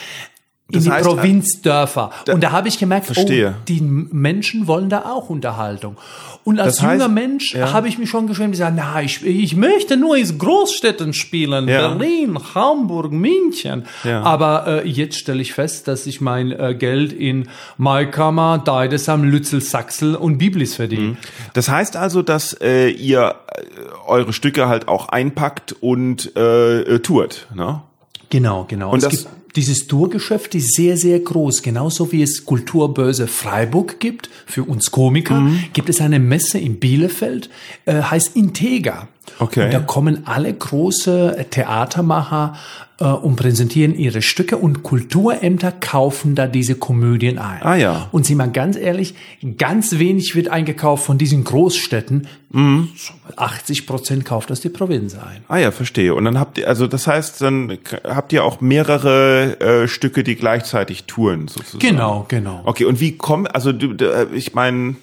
B: In die
A: heißt,
B: Provinzdörfer. und da habe ich gemerkt,
A: Verstehe.
B: oh, die Menschen wollen da auch Unterhaltung. Und als
A: Das heißt,
B: junger Mensch
A: ja.
B: habe ich mich schon geschwemmt, gesagt, na, ich, ich möchte nur in Großstädten spielen.
A: Ja.
B: Berlin, Hamburg, München.
A: Ja.
B: Aber äh, jetzt stelle ich fest, dass ich mein äh, Geld in Maikammer, Deidesheim, Lützel, Sachsel und Biblis verdiene.
A: Das heißt also, dass äh, ihr äh, eure Stücke halt auch einpackt und äh, äh, tourt, ne?
B: Genau, genau.
A: Und
B: es
A: das-
B: gibt dieses Tourgeschäft ist sehr, sehr groß. Genauso wie es Kulturbörse Freiburg gibt, für uns Komiker,
A: Mhm.
B: gibt es eine Messe in Bielefeld, äh, heißt Integra.
A: Okay.
B: Und da kommen alle große Theatermacher äh, und präsentieren ihre Stücke und Kulturämter kaufen da diese Komödien ein.
A: Ah, ja.
B: Und sind mal ganz ehrlich, ganz wenig wird eingekauft von diesen Großstädten.
A: Mhm.
B: 80 Prozent kauft das die Provinz ein.
A: Ah ja, verstehe. Und dann habt ihr, also das heißt, dann habt ihr auch mehrere äh, Stücke, die gleichzeitig touren, sozusagen.
B: Genau, genau.
A: Okay, und wie kommt, also du, du, äh, ich meine,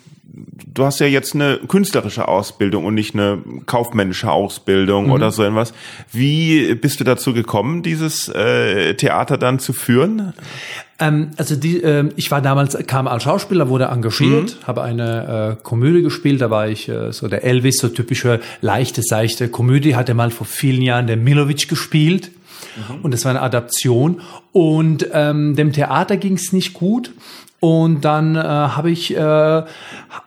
A: du hast ja jetzt eine künstlerische Ausbildung und nicht eine kaufmännische Ausbildung oder so irgendwas. Wie bist du dazu gekommen, dieses äh, Theater dann zu führen?
B: Ähm, also die, ähm, ich war damals, kam als Schauspieler, wurde engagiert, habe eine äh, Komödie gespielt, da war ich äh, so der Elvis, so typische leichte, seichte Komödie, hatte mal vor vielen Jahren der Milovic gespielt und das war eine Adaption und ähm, dem Theater ging es nicht gut und dann äh, habe ich äh,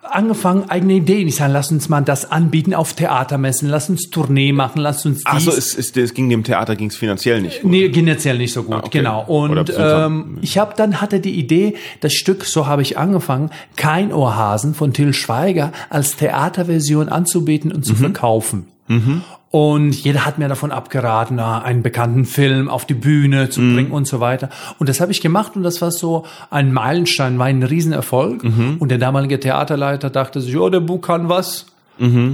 B: angefangen, eigene Ideen. Ich sage, lass uns mal das anbieten auf Theatermessen, lass uns Tournee machen, lass uns dies.
A: Achso, es, es, es ging dem Theater ging's finanziell nicht gut.
B: Nee, finanziell nicht so gut,
A: Ah, okay.
B: genau. Und ähm, ich habe dann hatte die Idee, das Stück, so habe ich angefangen, kein Ohrhasen von Till Schweiger als Theaterversion anzubieten und zu verkaufen. Und jeder hat mir davon abgeraten, einen bekannten Film auf die Bühne zu bringen und so weiter. Und das habe ich gemacht und das war so ein Meilenstein, war ein Riesenerfolg. Und der damalige Theaterleiter dachte sich, oh, der Bub kann was.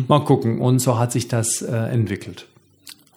B: Mal gucken. Und so hat sich das äh, entwickelt.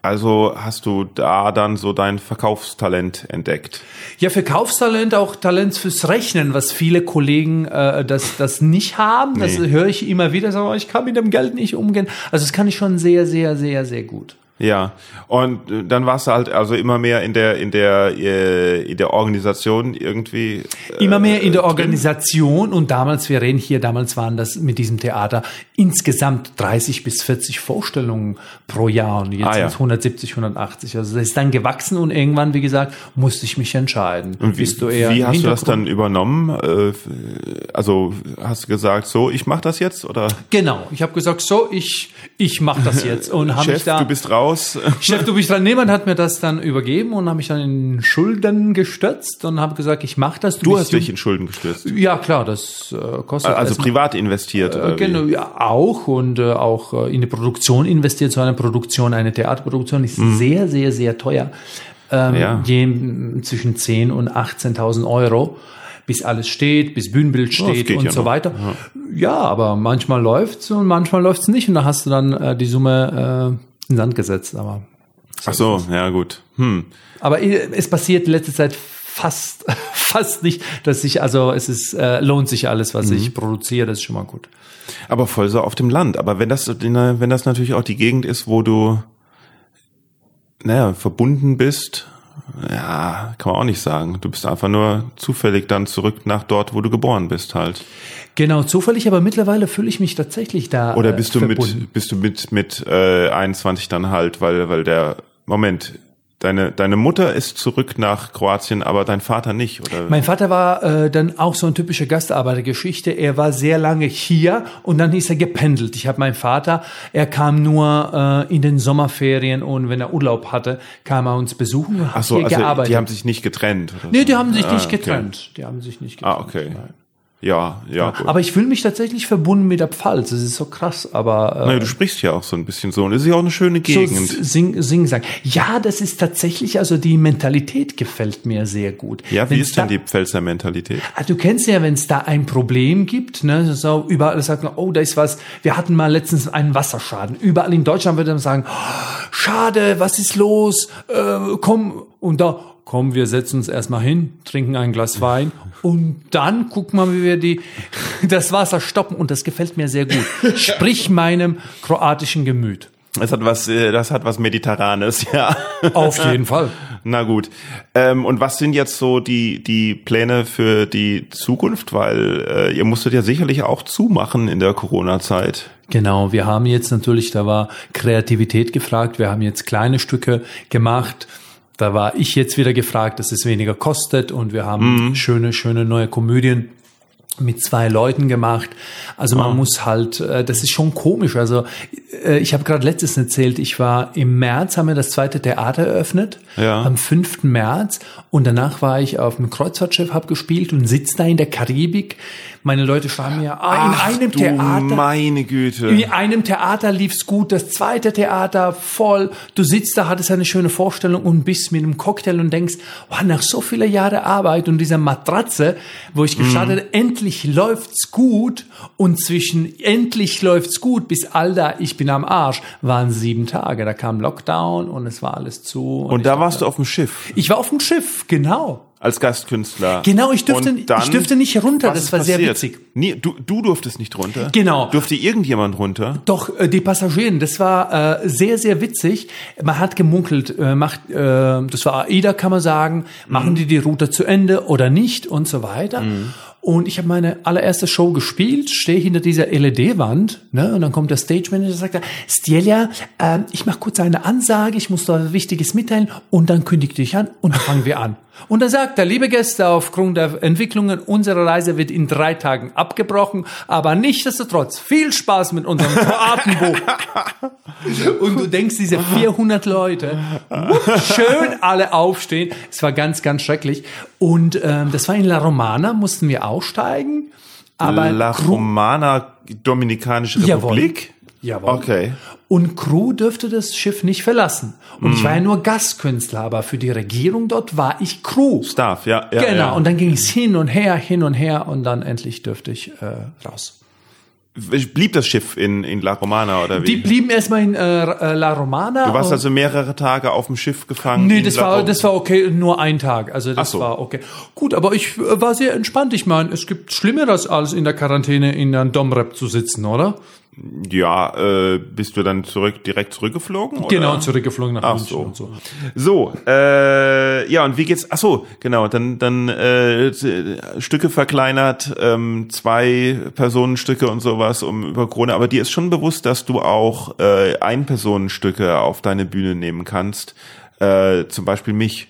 A: Also hast du da dann so dein Verkaufstalent entdeckt.
B: Ja, Verkaufstalent, auch Talent fürs Rechnen, was viele Kollegen äh, das, das nicht haben. Das
A: Nee.
B: höre ich immer wieder, so, ich kann mit dem Geld nicht umgehen. Also das kann ich schon sehr, sehr, sehr, sehr gut.
A: Ja, und äh, dann warst du halt also immer mehr in der in der äh, in der Organisation irgendwie. Äh,
B: Immer mehr in der
A: drin?
B: Organisation und damals, wir reden hier, damals waren das mit diesem Theater insgesamt 30 bis 40 Vorstellungen pro Jahr und jetzt
A: Ah, ja.
B: sind es 170, 180. Also das ist dann gewachsen und irgendwann, wie gesagt, musste ich mich entscheiden.
A: Und wie,
B: Bist du eher
A: wie hast du das dann übernommen? Äh, also hast du gesagt, so ich mach das jetzt oder
B: Genau, ich habe gesagt, so, ich, ich mache das jetzt und habe mich
A: Chef,
B: da
A: du bist raus. [laughs]
B: Chef, du bist dran. Jemand hat mir das dann übergeben und habe mich dann in Schulden gestürzt und habe gesagt, ich mache das.
A: Du
B: bist
A: hast dich in Schulden gestürzt.
B: Ja, klar, das äh, kostet
A: Also privat investiert. wie?
B: Genau, ja, auch und äh, auch äh, in die Produktion investiert. So eine Produktion, eine Theaterproduktion ist sehr, sehr, sehr teuer. Ähm,
A: Mhm. Ja.
B: je, zwischen 10 und 18.000 Euro, bis alles steht, bis Bühnenbild
A: das
B: steht und
A: ja
B: so
A: noch.
B: weiter. Ja. aber manchmal läuft's und manchmal läuft's nicht und da hast du dann äh, die Summe äh, in Sand gesetzt. Aber
A: Ach so, ja gut. Hm.
B: aber es passiert in letzter Zeit fast, [laughs] fast nicht, dass ich, also es ist, äh, lohnt sich alles, was
A: Mhm.
B: ich produziere, das ist schon mal gut.
A: Aber voll so auf dem Land. Aber wenn das, wenn das natürlich auch die Gegend ist, wo du, naja, verbunden bist, ja, kann man auch nicht sagen. Du bist einfach nur zufällig dann zurück nach dort, wo du geboren bist halt.
B: Genau, zufällig, aber mittlerweile fühle ich mich tatsächlich da.
A: Oder
B: äh,
A: bist du
B: verbunden.
A: mit, bist du mit, mit äh, 21 dann halt, weil, weil der, Moment, deine, deine Mutter ist zurück nach Kroatien, aber dein Vater nicht, oder?
B: Mein Vater war äh, dann auch so eine typische Gastarbeitergeschichte. Er war sehr lange hier und dann ist er gependelt. Ich habe meinen Vater, er kam nur äh, in den Sommerferien und wenn er Urlaub hatte, kam er uns besuchen und hat
A: Ach so,
B: hier
A: also
B: gearbeitet.
A: die haben sich nicht getrennt. Oder
B: nee, die haben sich
A: Ah,
B: nicht
A: okay.
B: getrennt. Die haben sich nicht
A: Ah,
B: getrennt.
A: okay.
B: Nein.
A: Ja, ja, gut.
B: Aber ich fühle mich tatsächlich verbunden mit der Pfalz. Das ist so krass, aber äh,
A: naja, du sprichst ja auch so ein bisschen so. Und es ist ja auch eine schöne
B: so
A: Gegend.
B: sing, sing, sagen. Ja, das ist tatsächlich, also die Mentalität gefällt mir sehr gut.
A: ja, wie
B: Wenn's
A: ist denn
B: da-
A: die Pfälzer Mentalität?
B: Ah, Du kennst ja, wenn es da ein Problem gibt, ne, so überall sagt man, oh, da ist was. Wir hatten mal letztens einen Wasserschaden. Überall in Deutschland würde man sagen, oh, schade, was ist los? Äh, komm und da komm, wir setzen uns erstmal hin, trinken ein Glas Wein und dann gucken wir, wie wir die, [laughs] das Wasser stoppen und das gefällt mir sehr gut. Sprich meinem kroatischen Gemüt.
A: Das hat was, äh, das hat was Mediterranes, [laughs] ja.
B: Auf jeden Fall.
A: Na gut. Ähm, und was sind jetzt so die, die Pläne für die Zukunft? Weil äh, ihr musstet ja sicherlich auch zumachen in der Corona-Zeit.
B: Genau, wir haben jetzt natürlich, da war Kreativität gefragt, wir haben jetzt kleine Stücke gemacht. Da war ich jetzt wieder gefragt, dass es weniger kostet und wir haben schöne, schöne neue Komödien mit zwei Leuten gemacht. Also man
A: Ah.
B: muss halt, äh, das ist schon komisch. Also äh, ich habe gerade letztes erzählt, ich war im März, haben wir das zweite Theater eröffnet,
A: Ja.
B: am 5. März und danach war ich auf dem Kreuzfahrtschiff, habe gespielt und sitze da in der Karibik. Meine Leute schreiben mir, ah, in
A: Ach,
B: einem Theater.
A: meine Güte.
B: In einem Theater lief's gut, das zweite Theater voll. Du sitzt da, hattest eine schöne Vorstellung und bist mit einem Cocktail und denkst, oh, nach so vieler Jahre Arbeit und dieser Matratze, wo ich gestartet, endlich läuft's gut und zwischen endlich läuft's gut bis Alter, ich bin am Arsch, waren sieben Tage. Da kam Lockdown und es war alles zu.
A: Und
B: ich
A: da
B: dachte,
A: warst du auf dem Schiff
B: ich war auf dem Schiff, genau.
A: als Gastkünstler.
B: Genau, ich dürfte-
A: Und
B: ich dürfte nicht runter, das war sehr
A: passiert?
B: witzig.
A: Nee, du, du durftest nicht runter.
B: Genau.
A: Durfte irgendjemand runter?
B: Doch, äh, die Passagieren, das war äh, sehr, sehr witzig. Man hat gemunkelt, äh, macht, äh, das war AIDA, kann man sagen, machen die die Route zu Ende oder nicht und so weiter. Und ich habe meine allererste Show gespielt, stehe hinter dieser LED-Wand, ne, und dann kommt der Stage Manager und sagt, Stjelia, äh, ich mache kurz eine Ansage, ich muss da Wichtiges mitteilen und dann kündigt dich an und dann fangen wir an. Und dann sagt er, liebe Gäste, aufgrund der Entwicklungen, unsere Reise wird in drei Tagen abgebrochen, aber nichtsdestotrotz viel Spaß mit unserem Kroatenbuch. [laughs] Und du denkst, diese 400 Leute, schön alle aufstehen. Es war ganz, ganz schrecklich. Und ähm, das war in La Romana, mussten wir aussteigen. Aber
A: La Romana, Dominikanische. Republik?
B: Jawohl.
A: Okay.
B: Und Crew dürfte das Schiff nicht verlassen. Und ich war ja nur Gastkünstler, aber für die Regierung dort war ich Crew.
A: Staff, ja. ja
B: genau.
A: Ja.
B: Und dann ging es hin und her, hin und her und dann endlich dürfte ich äh, raus.
A: Blieb das Schiff in, in La Romana oder wie?
B: Die blieben erstmal in äh, äh, La Romana.
A: du warst also mehrere Tage auf dem Schiff gefangen?
B: Nee, das war, das war okay, nur ein Tag. Also das
A: so.
B: war okay. Gut, aber ich äh, war sehr entspannt. Ich meine, es gibt Schlimmeres als in der Quarantäne in einem Domrep zu sitzen, oder?
A: Ja, äh, bist du dann zurück, direkt zurückgeflogen? Oder?
B: Genau, zurückgeflogen nach
A: Ach
B: München
A: so.
B: und so.
A: So, äh, ja, und wie geht's? Ach so, genau, dann dann äh, Stücke verkleinert, ähm, zwei Personenstücke und sowas um über Corona, aber dir ist schon bewusst, dass du auch äh, Einpersonenstücke auf deine Bühne nehmen kannst, äh, zum Beispiel mich.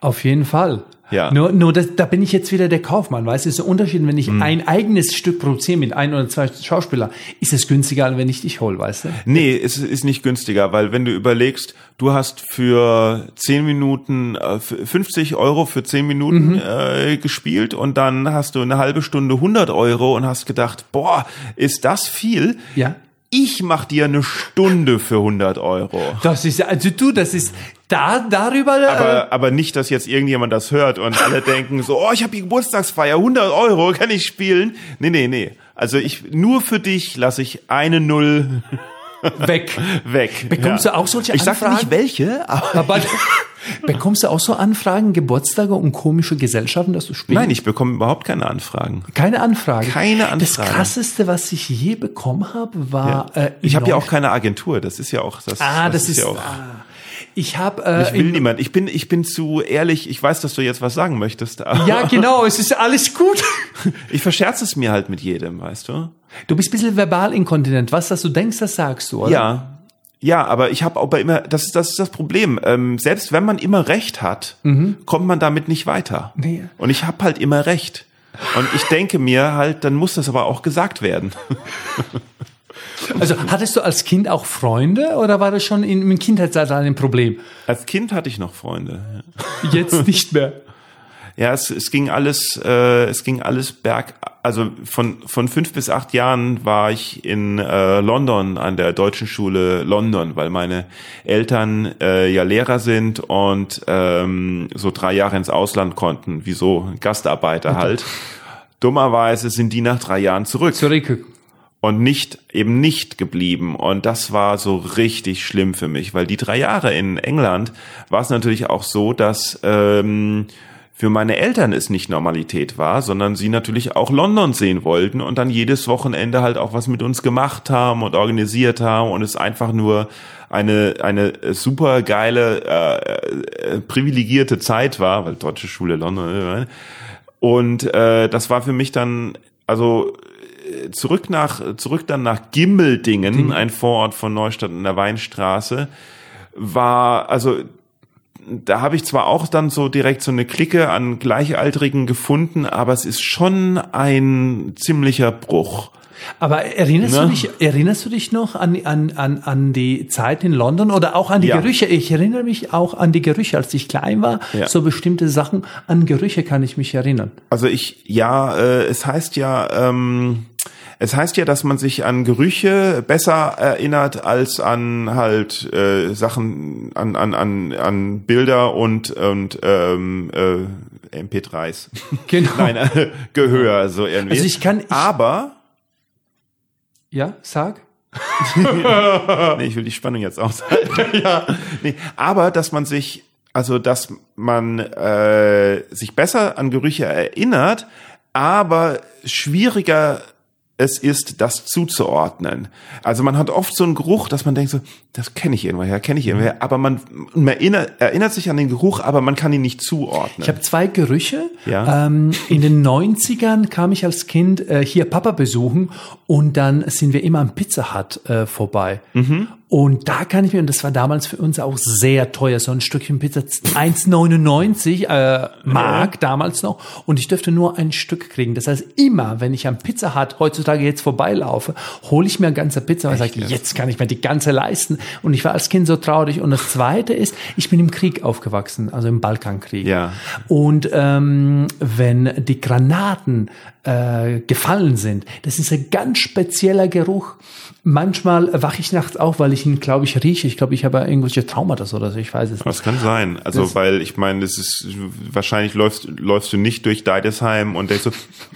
B: Auf jeden Fall.
A: Ja.
B: Nur, nur das, da bin ich jetzt wieder der Kaufmann, weißt du, es ist der Unterschied, wenn ich ein eigenes Stück produziere mit ein oder zwei Schauspieler, ist es günstiger, als wenn ich dich hol, weißt du?
A: Nee, es ist nicht günstiger, weil wenn du überlegst, du hast für 10 Minuten, äh, für 50 Euro für 10 Minuten äh, gespielt und dann hast du eine halbe Stunde 100 Euro und hast gedacht, boah, ist das viel?
B: Ja.
A: Ich mach dir eine Stunde für 100 Euro.
B: Das ist, also du, das ist, da, darüber, äh,
A: Aber, aber nicht, dass jetzt irgendjemand das hört und alle [laughs] denken so, oh, ich habe die Geburtstagsfeier, 100 Euro, kann ich spielen? Nee, nee, nee. Also ich, nur für dich lasse ich eine Null [laughs]
B: weg.
A: weg.
B: Bekommst du auch solche
A: Ich sag
B: Anfragen?
A: nicht welche, aber
B: Aber [laughs] bekommst du auch so Anfragen, Geburtstage und komische Gesellschaften, dass du spielst?
A: Nein, ich bekomme überhaupt keine Anfragen.
B: Keine Anfrage.
A: Keine Anfrage.
B: Das krasseste, was ich je bekommen habe, war. Äh,
A: Ich habe ja auch keine Agentur. Das ist ja auch das.
B: Ah, das, ist.
A: ja auch.
B: ah. Ich habe. Äh,
A: ich will
B: in-
A: niemand. Ich bin, ich bin zu ehrlich. Ich weiß, dass du jetzt was sagen möchtest.
B: Ja, genau. Es ist alles gut. [laughs]
A: Ich verscherze es mir halt mit jedem, weißt du?
B: Du bist ein bisschen verbal inkontinent. Was, dass du denkst, das sagst du, oder?
A: Ja. Ja, aber ich habe aber immer, das ist das, ist das Problem. Ähm, selbst wenn man immer Recht hat, kommt man damit nicht weiter.
B: Mhm. Nee.
A: Und ich habe halt immer Recht. Und ich denke mir halt, dann muss das aber auch gesagt werden. [laughs]
B: Also hattest du als Kind auch Freunde oder war das schon in, im Kindheitsalter ein Problem?
A: Als Kind hatte ich noch Freunde. [laughs]
B: Jetzt nicht mehr.
A: Ja, es, es ging alles, äh, es ging alles berg. Also von von fünf bis acht Jahren war ich in äh, London an der deutschen Schule London, weil meine Eltern äh, ja Lehrer sind und ähm, so drei Jahre ins Ausland konnten, wie so Gastarbeiter [laughs] halt. Dummerweise sind die nach drei Jahren zurück.
B: Zurück.
A: Und nicht eben nicht geblieben. Und das war so richtig schlimm für mich, weil die drei Jahre in England war es natürlich auch so, dass ähm, für meine Eltern es nicht Normalität war, sondern sie natürlich auch London sehen wollten und dann jedes Wochenende halt auch was mit uns gemacht haben und organisiert haben und es einfach nur eine eine super geile äh, äh, privilegierte Zeit war, weil deutsche Schule London äh, und äh, das war für mich dann also zurück nach, zurück dann nach Gimmeldingen, Ding. ein Vorort von Neustadt in der Weinstraße, war, also, da habe ich zwar auch dann so direkt so eine Clique an Gleichaltrigen gefunden, aber es ist schon ein ziemlicher Bruch.
B: Aber erinnerst, ne? du dich, erinnerst du dich noch an, an, an, an die Zeit in London oder auch an die ja. Gerüche? Ich erinnere mich auch an die Gerüche, als ich klein war. Ja. So bestimmte Sachen, an Gerüche kann ich mich erinnern.
A: Also ich, ja, äh, es heißt ja, ähm, es heißt ja, dass man sich an Gerüche besser erinnert als an halt äh, Sachen, an, an, an, an Bilder und, und ähm, äh, MP3s. [laughs]
B: Genau.
A: Nein, äh, Gehör, so irgendwie.
B: Also ich kann. Ich
A: Aber
B: ja, sag. [laughs]
A: nee, ich will die Spannung jetzt aushalten. [laughs] ja. Nee, aber dass man sich, also dass man äh, sich besser an Gerüche erinnert, aber schwieriger es ist, das zuzuordnen. Also man hat oft so einen Geruch, dass man denkt so, das kenne ich irgendwoher, kenne ich irgendwoher, aber man, man erinnert, erinnert, sich an den Geruch, aber man kann ihn nicht zuordnen.
B: Ich habe zwei Gerüche. Ja. Ähm, in den 90ern kam ich als Kind äh, hier Papa besuchen und dann sind wir immer am Pizza Hut äh, vorbei. Mhm. Und da kann ich mir, und das war damals für uns auch sehr teuer, so ein Stückchen Pizza 1,99 äh, Mark ja. damals noch. Und ich dürfte nur ein Stück kriegen. Das heißt, immer, wenn ich am Pizza Hut heutzutage jetzt vorbeilaufe, hole ich mir eine ganze Pizza und sage, jetzt kann ich mir die ganze leisten. Und ich war als Kind so traurig. Und das Zweite ist, ich bin im Krieg aufgewachsen, also im Balkankrieg.
A: Ja.
B: Und ähm, wenn die Granaten äh, gefallen sind, das ist ein ganz spezieller Geruch. Manchmal wache ich nachts auf, weil ich ihn, glaube ich, rieche. Ich glaube, ich habe irgendwelche Traumata oder so. Ich weiß es nicht.
A: Das kann sein. Also, das weil ich meine, das ist wahrscheinlich läufst läufst du nicht durch Deidesheim und denkst so,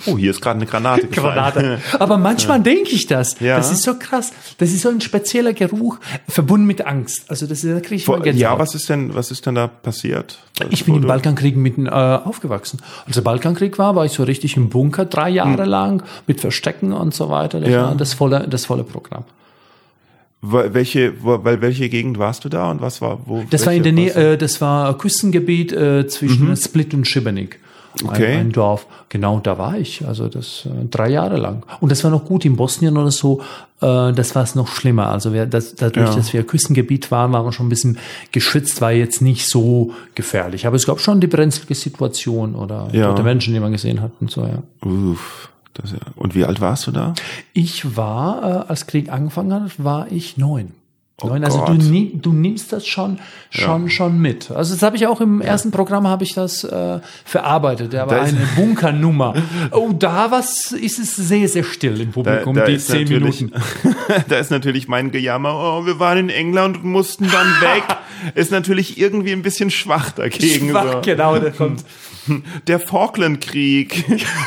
A: oh, hier ist gerade eine Granate. [laughs] Granate. [laughs]
B: Aber manchmal ja. denke ich das. Ja. Das ist so krass. Das ist so ein spezieller Geruch verbunden mit Angst. Also das ist, da kriege ich
A: mal Ja, was ist denn was ist denn da passiert?
B: Was ich bin im Balkankrieg mitten äh, aufgewachsen. Als der Balkankrieg war, war ich so richtig im Bunker drei Jahre hm. lang mit Verstecken und so weiter. Das ja. war das volle das volle Programm.
A: Welche, weil welche Gegend warst du da und was war wo?
B: Das
A: war
B: in der Nähe, äh, das war Küstengebiet äh, zwischen mhm. Split und Schibenik.
A: Okay.
B: Ein, ein, Dorf. Genau, da war ich. Also das äh, drei Jahre lang. Und das war noch gut in Bosnien oder so. Äh, das war es noch schlimmer. Also wir, das, dadurch, ja. dass wir Küstengebiet waren, waren wir schon ein bisschen geschützt, war jetzt nicht so gefährlich. Aber es gab schon die brenzlige Situation oder ja. tote Menschen, die man gesehen hat und so. Ja.
A: Uff. Das, ja. Und wie alt warst du da?
B: Ich war, äh, als Krieg angefangen hat, war ich neun. Oh. Also du, du, nimmst das schon schon ja. schon mit. Also das habe ich auch im ja. ersten Programm habe ich das äh, verarbeitet. Da war eine [laughs] Bunkernummer. Oh, da was ist es sehr sehr still im Publikum
A: da, da
B: die zehn Minuten. [laughs]
A: da ist natürlich mein Gejammer. Oh, wir waren in England und mussten dann [laughs] weg. ist natürlich irgendwie ein bisschen schwach dagegen.
B: Schwach, genau, der kommt.
A: Der Falklandkrieg.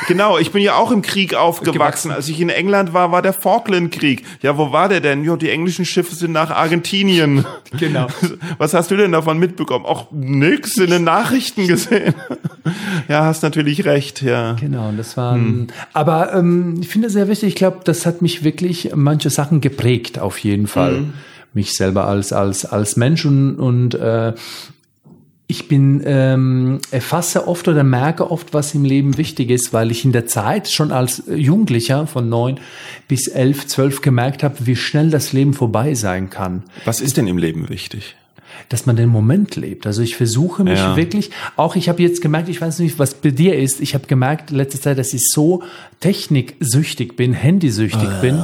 A: genau, ich bin ja auch im Krieg aufgewachsen. Als ich in England war, war der Falklandkrieg. Ja, wo war der denn? Ja, die englischen Schiffe sind nach Argentinien.
B: Genau. [laughs]
A: Was hast du denn davon mitbekommen? Auch nix in den Nachrichten gesehen. [laughs] ja, hast natürlich recht, ja.
B: Genau, das war. Hm. Aber ähm, ich finde sehr wichtig. Ich glaube, das hat mich wirklich manche Sachen geprägt, auf jeden Fall. Hm. Mich selber als als als Mensch und und äh, ich bin ähm, erfasse oft oder merke oft, was im Leben wichtig ist, weil ich in der Zeit schon als Jugendlicher von neun bis elf, zwölf gemerkt habe, wie schnell das Leben vorbei sein kann.
A: Was ist denn im Leben wichtig?
B: Dass man den Moment lebt. Also ich versuche mich ja. wirklich, auch ich habe jetzt gemerkt, ich weiß nicht, was bei dir ist, ich habe gemerkt letzte Zeit, dass ich so techniksüchtig bin, handysüchtig Ach. bin,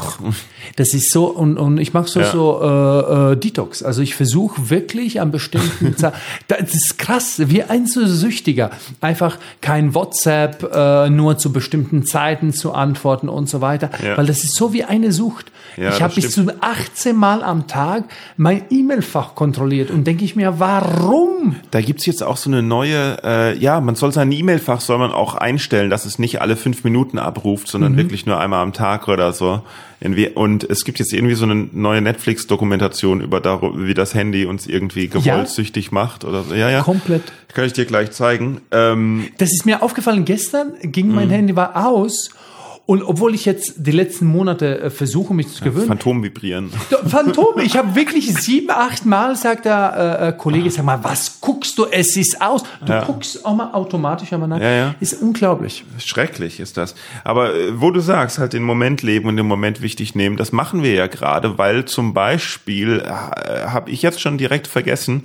B: dass ich so und, und ich mache so ja. so äh, äh, Detox. Also ich versuche wirklich an bestimmten [laughs] Zeiten, das ist krass, wie ein so Süchtiger, einfach kein WhatsApp äh, nur zu bestimmten Zeiten zu antworten und so weiter, ja. weil das ist so wie eine Sucht.
A: Ja,
B: ich habe bis zu 18 Mal am Tag mein E-Mail-Fach kontrolliert und denke ich mir, warum?
A: Da gibt's jetzt auch so eine neue, äh, ja, man soll sein E-Mail-Fach soll man auch einstellen, dass es nicht alle fünf Minuten abruft, sondern
B: Mhm.
A: wirklich nur einmal am Tag oder so. Und es gibt jetzt irgendwie so eine neue Netflix-Dokumentation über darum, wie das Handy uns irgendwie gewollt macht oder so. Ja, ja.
B: Komplett.
A: Kann ich dir gleich zeigen. Ähm,
B: Das ist mir aufgefallen, gestern ging mein Handy war aus und obwohl ich jetzt die letzten Monate äh, versuche, mich zu gewöhnen,
A: Phantom vibrieren. [laughs]
B: Phantom, ich habe wirklich sieben, acht Mal, sagt der äh, äh, Kollege, sag mal, was guckst du, es ist aus. Du
A: Ja.
B: guckst auch mal automatisch einmal nach.
A: Ja, ja.
B: Ist unglaublich.
A: Schrecklich ist das. Aber äh, wo du sagst, halt den Moment leben und den Moment wichtig nehmen, das machen wir ja gerade, weil zum Beispiel äh, habe ich jetzt schon direkt vergessen,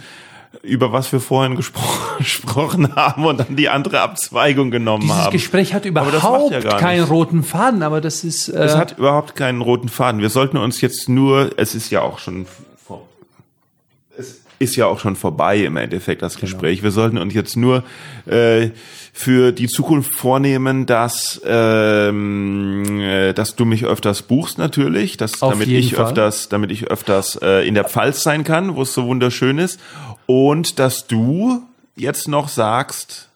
A: über was wir vorhin gespro [laughs] gesprochen haben und dann die andere Abzweigung genommen
B: Dieses
A: haben.
B: Gespräch hat überhaupt
A: ja
B: keinen roten Faden, aber das ist... Äh,
A: Es hat überhaupt keinen roten Faden. Wir sollten uns jetzt nur, es ist ja auch schon vor, es ist ja auch schon vorbei im Endeffekt das Gespräch. Wir sollten uns jetzt nur äh, für die Zukunft vornehmen, dass ähm, äh, dass du mich öfters buchst natürlich, dass
B: Auf
A: damit ich
B: Fall.
A: öfters, damit ich öfters äh, in der Pfalz sein kann, wo es so wunderschön ist, und dass du jetzt noch sagst.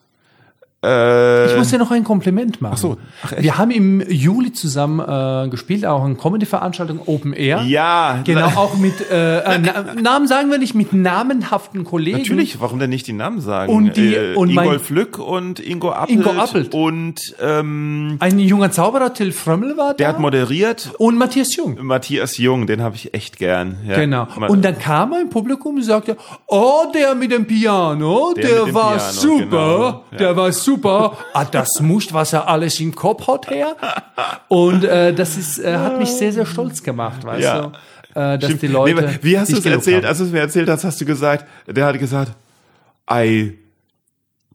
A: Äh,
B: ich muss dir noch ein Kompliment machen. Ach
A: so. Ach?
B: Wir haben im Juli zusammen äh, gespielt, auch eine Comedy-Veranstaltung Open Air.
A: ja,
B: Genau, auch mit, äh, äh, Na Namen sagen wir nicht, mit namenhaften Kollegen.
A: Natürlich, warum denn nicht die Namen sagen?
B: Und die-
A: äh,
B: und
A: Ingolf Lück und Ingo Appelt.
B: Ingo Appelt.
A: Und ähm,
B: Ein junger Zauberer, Till Frömmel war
A: der
B: da.
A: hat moderiert.
B: und Matthias Jung.
A: Matthias Jung, den habe ich echt gern. Ja.
B: Genau. Und dann kam ein Publikum und sagte, oh, der mit dem Piano,
A: Der
B: der,
A: mit dem
B: war
A: Piano,
B: super,
A: genau. Ja.
B: der war super. Ah, das musst, was er alles im Kopf hat her. Und äh, das ist, äh, hat mich sehr, sehr stolz gemacht, weißt
A: Ja.
B: du, äh, dass
A: Stimmt.
B: die Leute.
A: Nee, wie hast du es erzählt?
B: haben.
A: Als du es mir erzählt hast, hast du gesagt, der hat gesagt, ei,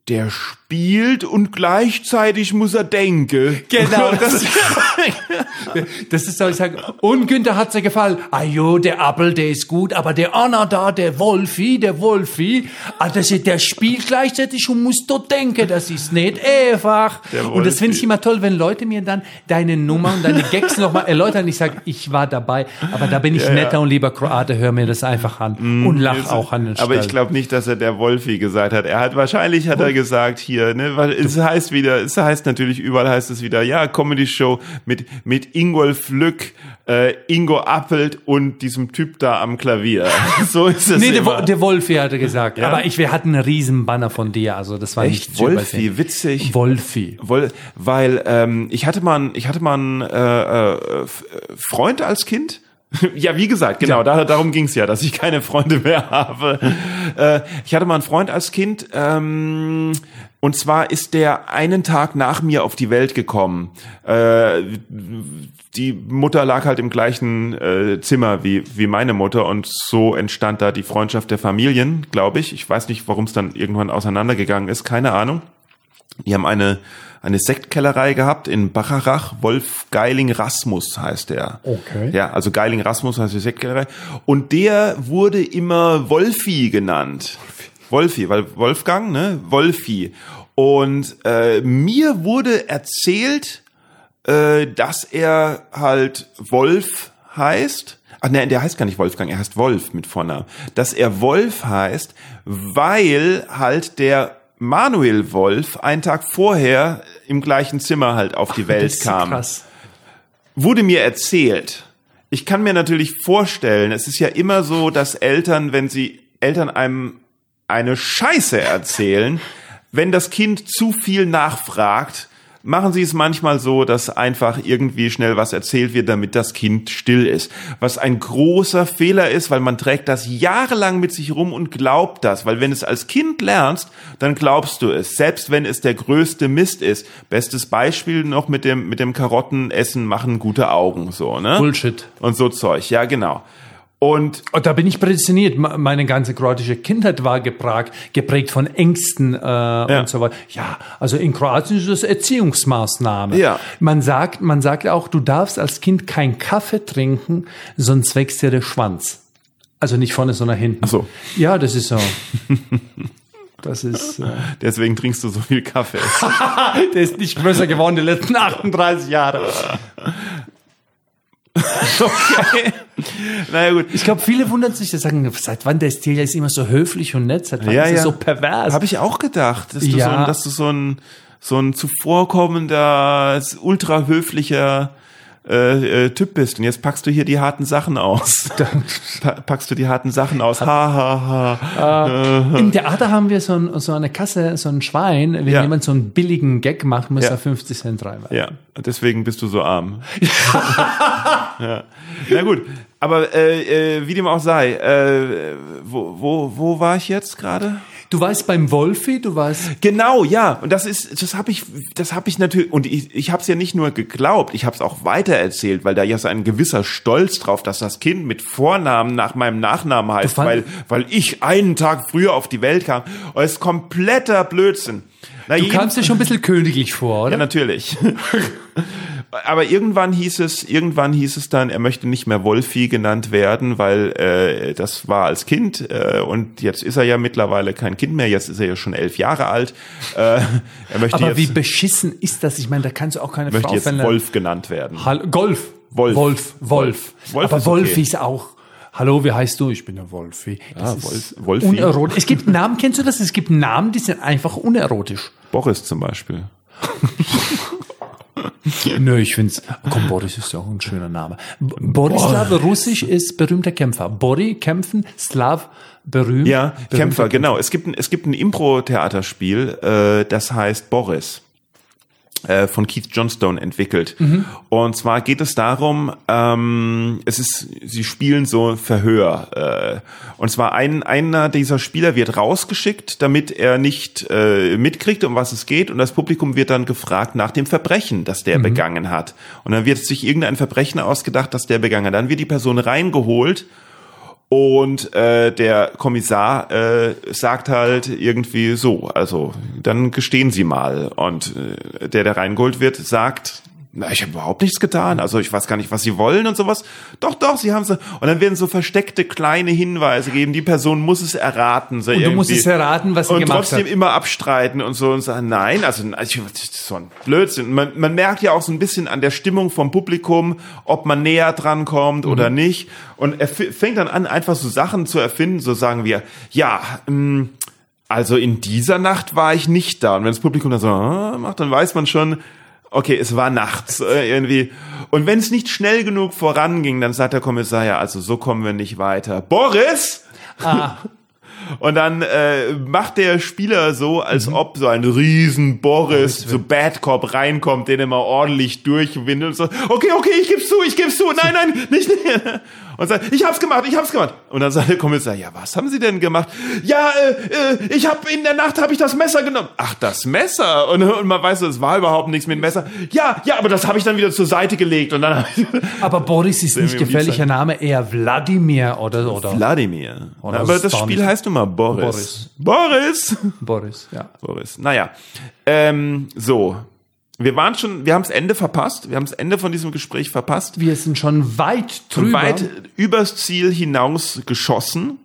A: der spielt und gleichzeitig muss er denken.
B: Genau, [laughs] das, [laughs] das ist so, ich sage, und Günther hat's dir gefallen. Ah jo, der Appel, der ist gut, aber der Anna da, der Wolfi, der Wolfi, ah, das ist, der spielt gleichzeitig und muss dort denken, das ist nicht einfach. Und das finde ich immer toll, wenn Leute mir dann deine Nummer und deine Gags nochmal erläutern. Ich sage, ich war dabei, aber da bin ich
A: Ja, ja.
B: netter und lieber Kroate, hör mir das einfach an und lach auch an den
A: Aber ich glaube nicht, dass er der Wolfi gesagt hat. Er hat wahrscheinlich hat er gesagt hier, ne, weil es heißt wieder, es heißt natürlich überall heißt es wieder, ja, Comedy Show mit mit Ingolf Lück, äh, Ingo Appelt und diesem Typ da am Klavier. [laughs] So ist es
B: Nee, der,
A: immer.
B: Wo- der Wolfi hatte gesagt.
A: Ja?
B: Aber ich, wir hatten einen riesen Banner von dir, also das war nicht
A: Echt
B: übersehen.
A: Wolfi, witzig.
B: Wolfi.
A: Woll, weil ähm, ich hatte mal, ich hatte mal einen äh, äh, äh, Freund als Kind. [laughs] ja, wie gesagt, genau,
B: Ja.
A: da, darum ging's ja, dass ich keine Freunde mehr habe. äh, ich hatte mal einen Freund als Kind. Ähm, und zwar ist der einen Tag nach mir auf die Welt gekommen. Äh, die Mutter lag halt im gleichen äh, Zimmer wie, wie meine Mutter und so entstand da die Freundschaft der Familien, glaube ich. Ich weiß nicht, warum es dann irgendwann auseinandergegangen ist, keine Ahnung. Die haben eine, eine Sektkellerei gehabt in Bacharach. Wolf Geiling Rasmus heißt der.
B: Okay.
A: Ja, also Geiling Rasmus heißt die Sektkellerei. Und der wurde immer Wolfi genannt. Wolfi, weil Wolfgang, ne? Wolfi. Und äh, mir wurde erzählt, äh, dass er halt Wolf heißt. Ach nein, der heißt gar nicht Wolfgang, er heißt Wolf mit Vornamen. Dass er Wolf heißt, weil halt der Manuel Wolf einen Tag vorher im gleichen Zimmer halt auf die Welt
B: ist so
A: kam.
B: krass.
A: Wurde mir erzählt. Ich kann mir natürlich vorstellen, es ist ja immer so, dass Eltern, wenn sie Eltern einem eine Scheiße erzählen, wenn das Kind zu viel nachfragt, machen sie es manchmal so, dass einfach irgendwie schnell was erzählt wird, damit das Kind still ist. Was ein großer Fehler ist, weil man trägt das jahrelang mit sich rum und glaubt das. Weil wenn es als Kind lernst, dann glaubst du es. Selbst wenn es der größte Mist ist. Bestes Beispiel noch mit dem, mit dem Karottenessen machen gute Augen, so, ne?
B: Bullshit.
A: Und so Zeug, ja, genau. Und
B: Und da bin ich prädestiniert. Me- Meine ganze kroatische Kindheit war geprägt, geprägt von Ängsten äh, und so weiter. Ja, also in Kroatien ist das Erziehungsmaßnahme.
A: Ja.
B: Man sagt, man sagt auch, du darfst als Kind keinen Kaffee trinken, sonst wächst dir der Schwanz. Also nicht vorne, sondern hinten.
A: Ach so.
B: Ja, das ist so. [laughs] Das ist, äh,
A: deswegen trinkst du so viel Kaffee. [laughs]
B: der ist nicht größer geworden die letzten 38 Jahre. [laughs]
A: okay. naja, gut.
B: Ich glaube, viele wundern sich, die sagen, seit wann der Stil ist immer so höflich und nett, seit wann
A: Ja,
B: ist er
A: ja.
B: so pervers?
A: Habe ich auch gedacht, dass du,
B: Ja.
A: so ein, dass du so ein, so ein zuvorkommender, ultra höflicher äh, äh, Typ bist. Und jetzt packst du hier die harten Sachen aus. [laughs] Pa packst du die harten Sachen aus. Ha, ha, ha.
B: Im Theater haben wir so, ein, so eine Kasse, so ein Schwein. Wenn
A: Ja.
B: jemand so einen billigen Gag macht, muss
A: Ja.
B: er 50 Cent reinwerfen.
A: Ja, deswegen bist du so arm. [laughs] ja. Na gut, aber äh, äh, wie dem auch sei, äh, wo, wo, wo war ich jetzt gerade?
B: Du warst beim Wolfi, du warst
A: Genau, ja. Und das ist, das habe ich, das habe ich natürlich. Und ich, ich habe es ja nicht nur geglaubt, ich habe es auch weitererzählt, weil da ja so ein gewisser Stolz drauf, dass das Kind mit Vornamen nach meinem Nachnamen heißt, weil, weil ich einen Tag früher auf die Welt kam. Und es ist kompletter Blödsinn. Na,
B: Du kamst dir schon ein bisschen königlich vor, oder?
A: ja, natürlich. [laughs] Aber irgendwann hieß es, irgendwann hieß es dann, er möchte nicht mehr Wolfi genannt werden, weil äh, das war als Kind äh, und jetzt ist er ja mittlerweile kein Kind mehr, jetzt ist er ja schon elf Jahre alt. Äh, er möchte
B: Aber wie
A: jetzt,
B: beschissen ist das? Ich meine, da kannst du auch keine
A: möchte
B: Frau
A: jetzt. Wolf genannt werden.
B: Hall Golf.
A: Wolf.
B: Wolf. Wolf.
A: Wolf
B: Aber
A: ist
B: Wolf
A: okay.
B: ist auch. Hallo, wie heißt du? Ich bin der Wolfi. Das
A: Ah,
B: ist
A: Wolf- Wolfi.
B: Unerotisch. Es gibt Namen, kennst du das? Es gibt Namen, die sind einfach unerotisch.
A: Boris zum Beispiel. [laughs] [laughs]
B: Nö, ich find's. Komm, Boris ist ja auch ein schöner Name. Borislav, Russisch ist berühmter Kämpfer. Bori, kämpfen, Slav, berühmt.
A: Ja,
B: berühmter
A: Kämpfer, genau. Es gibt ein, es gibt ein Impro-Theaterspiel, äh, das heißt Boris. Äh, von Keith Johnstone entwickelt. Und zwar geht es darum, ähm, es ist, sie spielen so Verhör. Äh, und zwar ein, einer dieser Spieler wird rausgeschickt, damit er nicht äh, mitkriegt, um was es geht. Und das Publikum wird dann gefragt nach dem Verbrechen, das der begangen hat. Und dann wird sich irgendein Verbrechen ausgedacht, das der begangen hat. Dann wird die Person reingeholt und äh, der Kommissar äh, sagt halt irgendwie so, also dann gestehen Sie mal. Und äh, der, der reingeholt wird, sagt, na, ich habe überhaupt nichts getan. Also ich weiß gar nicht, was Sie wollen und sowas. Doch, doch, Sie haben so. Und dann werden so versteckte kleine Hinweise geben. Die Person muss es erraten. So
B: Und du musst
A: irgendwie.
B: es erraten, was sie
A: und
B: gemacht
A: trotzdem
B: hat.
A: immer abstreiten und so und sagen, nein, also ich, das ist so ein Blödsinn. Man, man merkt ja auch so ein bisschen an der Stimmung vom Publikum, ob man näher dran kommt
B: Mhm.
A: oder nicht. Und er fängt dann an, einfach so Sachen zu erfinden, so sagen wir, ja, ähm, also in dieser Nacht war ich nicht da. Und wenn das Publikum dann so ah, macht, dann weiß man schon, okay, es war nachts äh, irgendwie. Und wenn es nicht schnell genug voranging, dann sagt der Kommissar, ja, also so kommen wir nicht weiter. Boris!
B: Ah, [laughs]
A: Und dann äh, macht der Spieler so, als ob so ein riesen Boris, so Bad Cop reinkommt, den immer ordentlich durchwindet und so, okay, okay, ich geb's zu, ich geb's zu, nein, nein, nicht, nicht. Und sagt, ich hab's gemacht, ich hab's gemacht. Und dann sagt der Kommissar, ja, was haben Sie denn gemacht? Ja, äh, äh, ich hab in der Nacht habe ich das Messer genommen. Ach, das Messer? Und, und man weiß, es war überhaupt nichts mit Messer. Ja, ja, aber das habe ich dann wieder zur Seite gelegt und dann [laughs]
B: aber Boris ist nicht gefährlicher Name, eher Wladimir oder, oder
A: Wladimir.
B: Oder
A: aber das. Spiel heißt nun mal Boris. Boris.
B: Boris, ja.
A: Boris. Naja, ähm, so. Wir waren schon, wir haben das Ende verpasst. Wir haben das Ende von diesem Gespräch verpasst.
B: Wir sind schon weit drüber.
A: weit übers Ziel hinaus geschossen.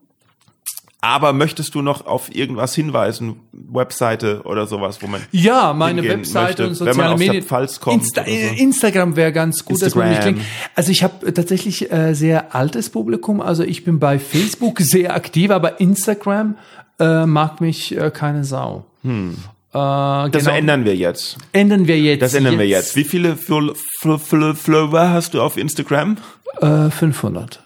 A: Aber möchtest du noch auf irgendwas hinweisen? Webseite oder sowas, wo man.
B: Ja, meine Webseite
A: möchte,
B: und soziale Medien. Insta
A: so.
B: Instagram wäre ganz gut, dass man mich
A: Instagram.
B: klingt. Also ich habe tatsächlich äh, sehr altes Publikum. Also ich bin bei Facebook [laughs] sehr aktiv, aber Instagram äh, mag mich äh, keine Sau. Hm. Äh,
A: Das
B: genau.
A: ändern wir jetzt.
B: ändern wir jetzt.
A: Das ändern wir jetzt. Wie viele Fol- Fol- Fol- Follower hast du auf Instagram?
B: Äh, 500.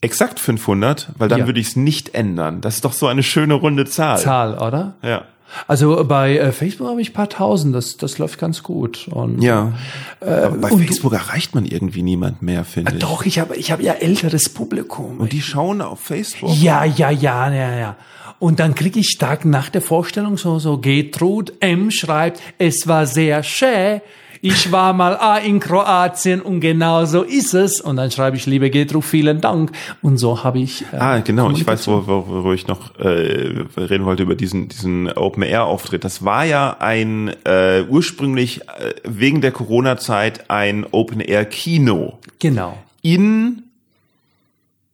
A: Exakt 500, weil dann
B: Ja.
A: würde ich es nicht ändern. Das ist doch so eine schöne runde Zahl.
B: Zahl, oder?
A: Ja.
B: Also bei äh, Facebook habe ich ein paar tausend, das, das läuft ganz gut. Und
A: Ja. Aber bei
B: Äh, und du-
A: Facebook erreicht man irgendwie niemand mehr, finde ich.
B: Doch, ich habe ich hab ja älteres Publikum.
A: Und die schauen auf Facebook.
B: Ja, ja, ja, ja, ja. Und dann kriege ich Tag nach der Vorstellung so, so Gertrud M. schreibt, es war sehr schön. Ich war mal ah, in Kroatien und genau so ist es. Und dann schreibe ich, liebe Gertrud, vielen Dank. Und so habe ich. Äh,
A: Ah, genau. Ich weiß, wo, wo, wo ich noch äh, reden wollte über diesen diesen Open Air Auftritt. Das war ja ein äh, ursprünglich äh, wegen der Corona Zeit ein Open Air Kino
B: Genau.
A: in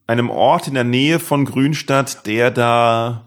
A: einem Ort in der Nähe von Grünstadt, der da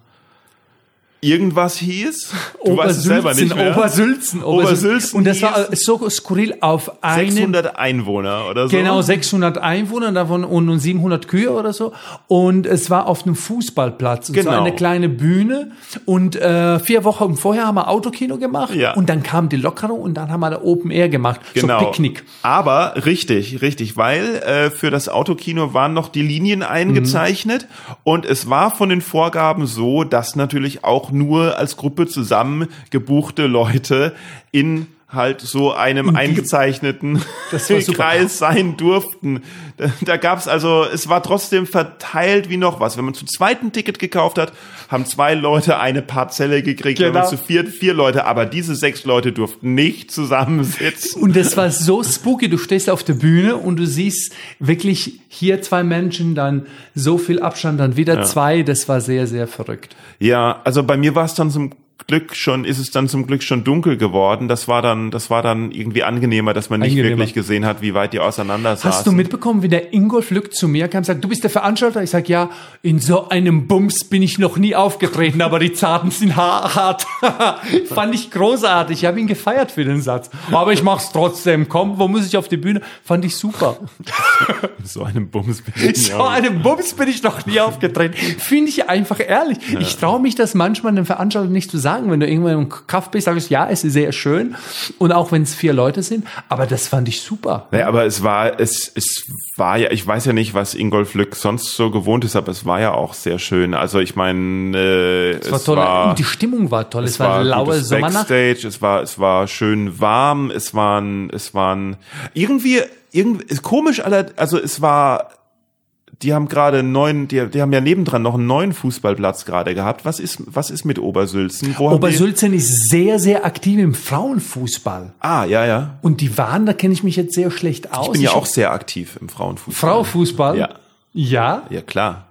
A: irgendwas hieß. Du weißt es selber nicht mehr.
B: Obersülzen,
A: Obersülzen
B: Und das war so skurril auf einen
A: 600 Einwohner oder so.
B: Genau, 600 Einwohner davon und und 700 Kühe oder so. Und es war auf einem Fußballplatz. Und
A: Genau.
B: so eine kleine Bühne. Und äh, vier Wochen vorher haben wir Autokino gemacht.
A: Ja.
B: Und dann kam die Lockerung und dann haben wir da Open Air gemacht.
A: Genau.
B: So Picknick.
A: Aber richtig, richtig, weil äh, für das Autokino waren noch die Linien eingezeichnet und es war von den Vorgaben so, dass natürlich auch nur als Gruppe zusammen gebuchte Leute in halt so einem eingezeichneten. [laughs] Kreis sein durften. Da, da gab's also, es war trotzdem verteilt wie noch was. Wenn man zu zweiten Ticket gekauft hat, haben zwei Leute eine Parzelle gekriegt, wenn man
B: Genau.
A: zu viert vier Leute, aber diese sechs Leute durften nicht zusammensitzen.
B: Und das war so spooky. Du stehst auf der Bühne und du siehst wirklich hier zwei Menschen, dann so viel Abstand, dann wieder zwei. Das war sehr, sehr verrückt.
A: Ja, also bei mir war es dann zum Glück schon, ist es dann zum Glück schon dunkel geworden. Das war dann, das war dann irgendwie angenehmer, dass man nicht
B: Angenehmer.
A: wirklich gesehen hat, wie weit die auseinander saßen.
B: Hast du mitbekommen, wie der Ingolf Lück zu mir kam und sagt, du bist der Veranstalter? Ich sag, ja, in so einem Bums bin ich noch nie aufgetreten, aber die Zarten sind ha- hart. [laughs] Fand ich großartig. Ich habe ihn gefeiert für den Satz. Aber ich mach's trotzdem. Komm, wo muss ich auf die Bühne? Fand ich super. [laughs]
A: so einem Bums bin
B: In
A: ich
B: so einem Bums bin ich noch nie aufgetreten. Finde ich einfach ehrlich. Ich traue mich das manchmal dem Veranstalter nicht zu sagen. Wenn du irgendwann im Kaff bist, sagst du, ja, es ist sehr schön. Und auch wenn es vier Leute sind. Aber das fand ich super.
A: Ja, aber es war, es, es war ja, ich weiß ja nicht, was Ingolf Lück sonst so gewohnt ist, aber es war ja auch sehr schön. Also ich meine, äh, es,
B: Es war toll.
A: war,
B: die Stimmung war toll. Es,
A: es
B: war,
A: war
B: laue Sommernacht.
A: Backstage, es war, es war schön warm, es waren, es waren irgendwie, irgendwie komisch, also es war, die haben gerade einen neuen, die, die haben ja nebendran noch einen neuen Fußballplatz gerade gehabt. Was ist, was ist mit Obersülzen? Wo
B: Obersülzen ist sehr, sehr aktiv im Frauenfußball.
A: Ah, ja, ja.
B: Und die waren, da kenne ich mich jetzt sehr schlecht aus.
A: Ich bin ja auch sehr aktiv im Frauenfußball.
B: Frauenfußball.
A: Ja.
B: Ja.
A: Ja, klar.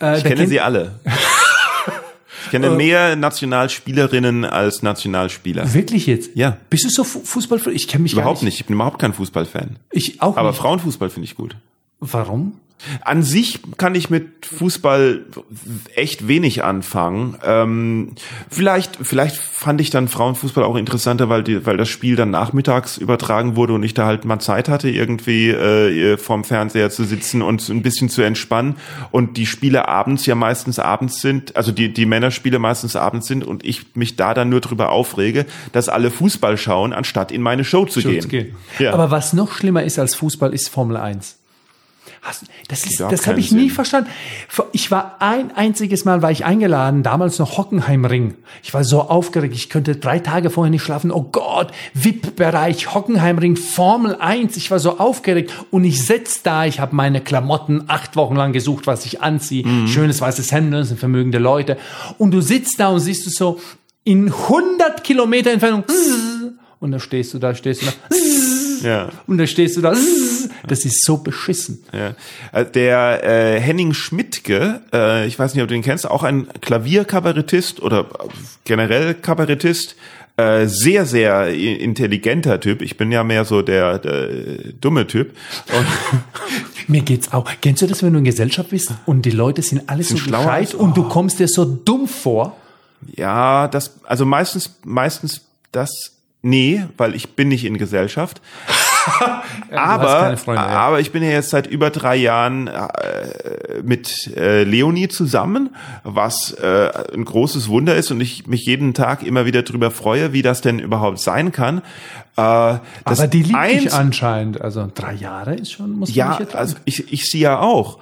B: Äh,
A: Ich kenne
B: kenn-
A: sie alle. [laughs] Ich kenne mehr Nationalspielerinnen als Nationalspieler.
B: Wirklich jetzt?
A: Ja.
B: Bist du so Fu- Fußball? Ich kenne mich
A: Überhaupt nicht. Ich bin überhaupt kein Fußballfan.
B: Ich auch
A: Aber
B: nicht.
A: Frauenfußball finde ich gut.
B: Warum?
A: An sich kann ich mit Fußball echt wenig anfangen. Ähm, vielleicht, vielleicht fand ich dann Frauenfußball auch interessanter, weil, die, weil das Spiel dann nachmittags übertragen wurde und ich da halt mal Zeit hatte, irgendwie äh, vorm Fernseher zu sitzen und ein bisschen zu entspannen. Und die Spiele abends ja meistens abends sind, also die, die Männerspiele meistens abends sind und ich mich da dann nur drüber aufrege, dass alle Fußball schauen, anstatt in meine Show zu gehen.
B: Gehen.
A: Ja.
B: Aber was noch schlimmer ist als Fußball, ist Formel 1. Hast- Das, ist, das habe ich nie
A: Sinn.
B: verstanden. Ich war ein einziges Mal, war ich eingeladen, damals noch Hockenheimring. Ich war so aufgeregt, ich könnte drei Tage vorher nicht schlafen. Oh Gott, VIP-Bereich, Hockenheimring, Formel 1. Ich war so aufgeregt und ich sitz da, ich habe meine Klamotten acht Wochen lang gesucht, was ich anziehe.
A: Mhm.
B: Schönes weißes Hemd, das sind vermögende Leute. Und du sitzt da und siehst du so in 100 Kilometer Entfernung und da stehst du da, stehst du da
A: ja.
B: und da stehst du da. Das ist so beschissen.
A: Ja. Äh, Der äh, Henning Schmidtke, äh, ich weiß nicht, ob du den kennst, auch ein Klavierkabarettist oder äh, generell Kabarettist, äh, sehr, sehr intelligenter Typ. Ich bin ja mehr so der, der dumme Typ. [laughs]
B: Mir geht's auch. Kennst du das, wenn du in Gesellschaft bist und die Leute sind alles
A: Sind
B: so gescheit und du kommst dir so dumm vor?
A: ja, das, also meistens, meistens das, nee, weil ich bin nicht in Gesellschaft. [laughs] aber, aber ich bin ja jetzt seit über drei Jahren äh, mit äh, Leonie zusammen, was äh, ein großes Wunder ist und ich mich jeden Tag immer wieder drüber freue, wie das denn überhaupt sein kann. Äh,
B: Aber die liebt dich
A: Einz-
B: anscheinend. Also drei Jahre ist schon, muss man
A: Ja,
B: nicht ertragen.
A: also ich, ich sie ja auch.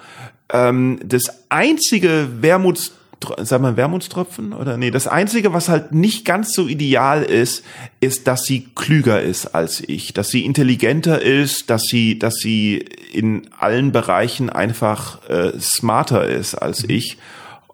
A: Ähm, das einzige Wermuts sag mal Wermutstropfen oder nee, das einzige, was halt nicht ganz so ideal ist, ist, dass sie klüger ist als ich, dass sie intelligenter ist, dass sie, dass sie in allen Bereichen einfach äh, smarter ist als
B: Mhm.
A: ich,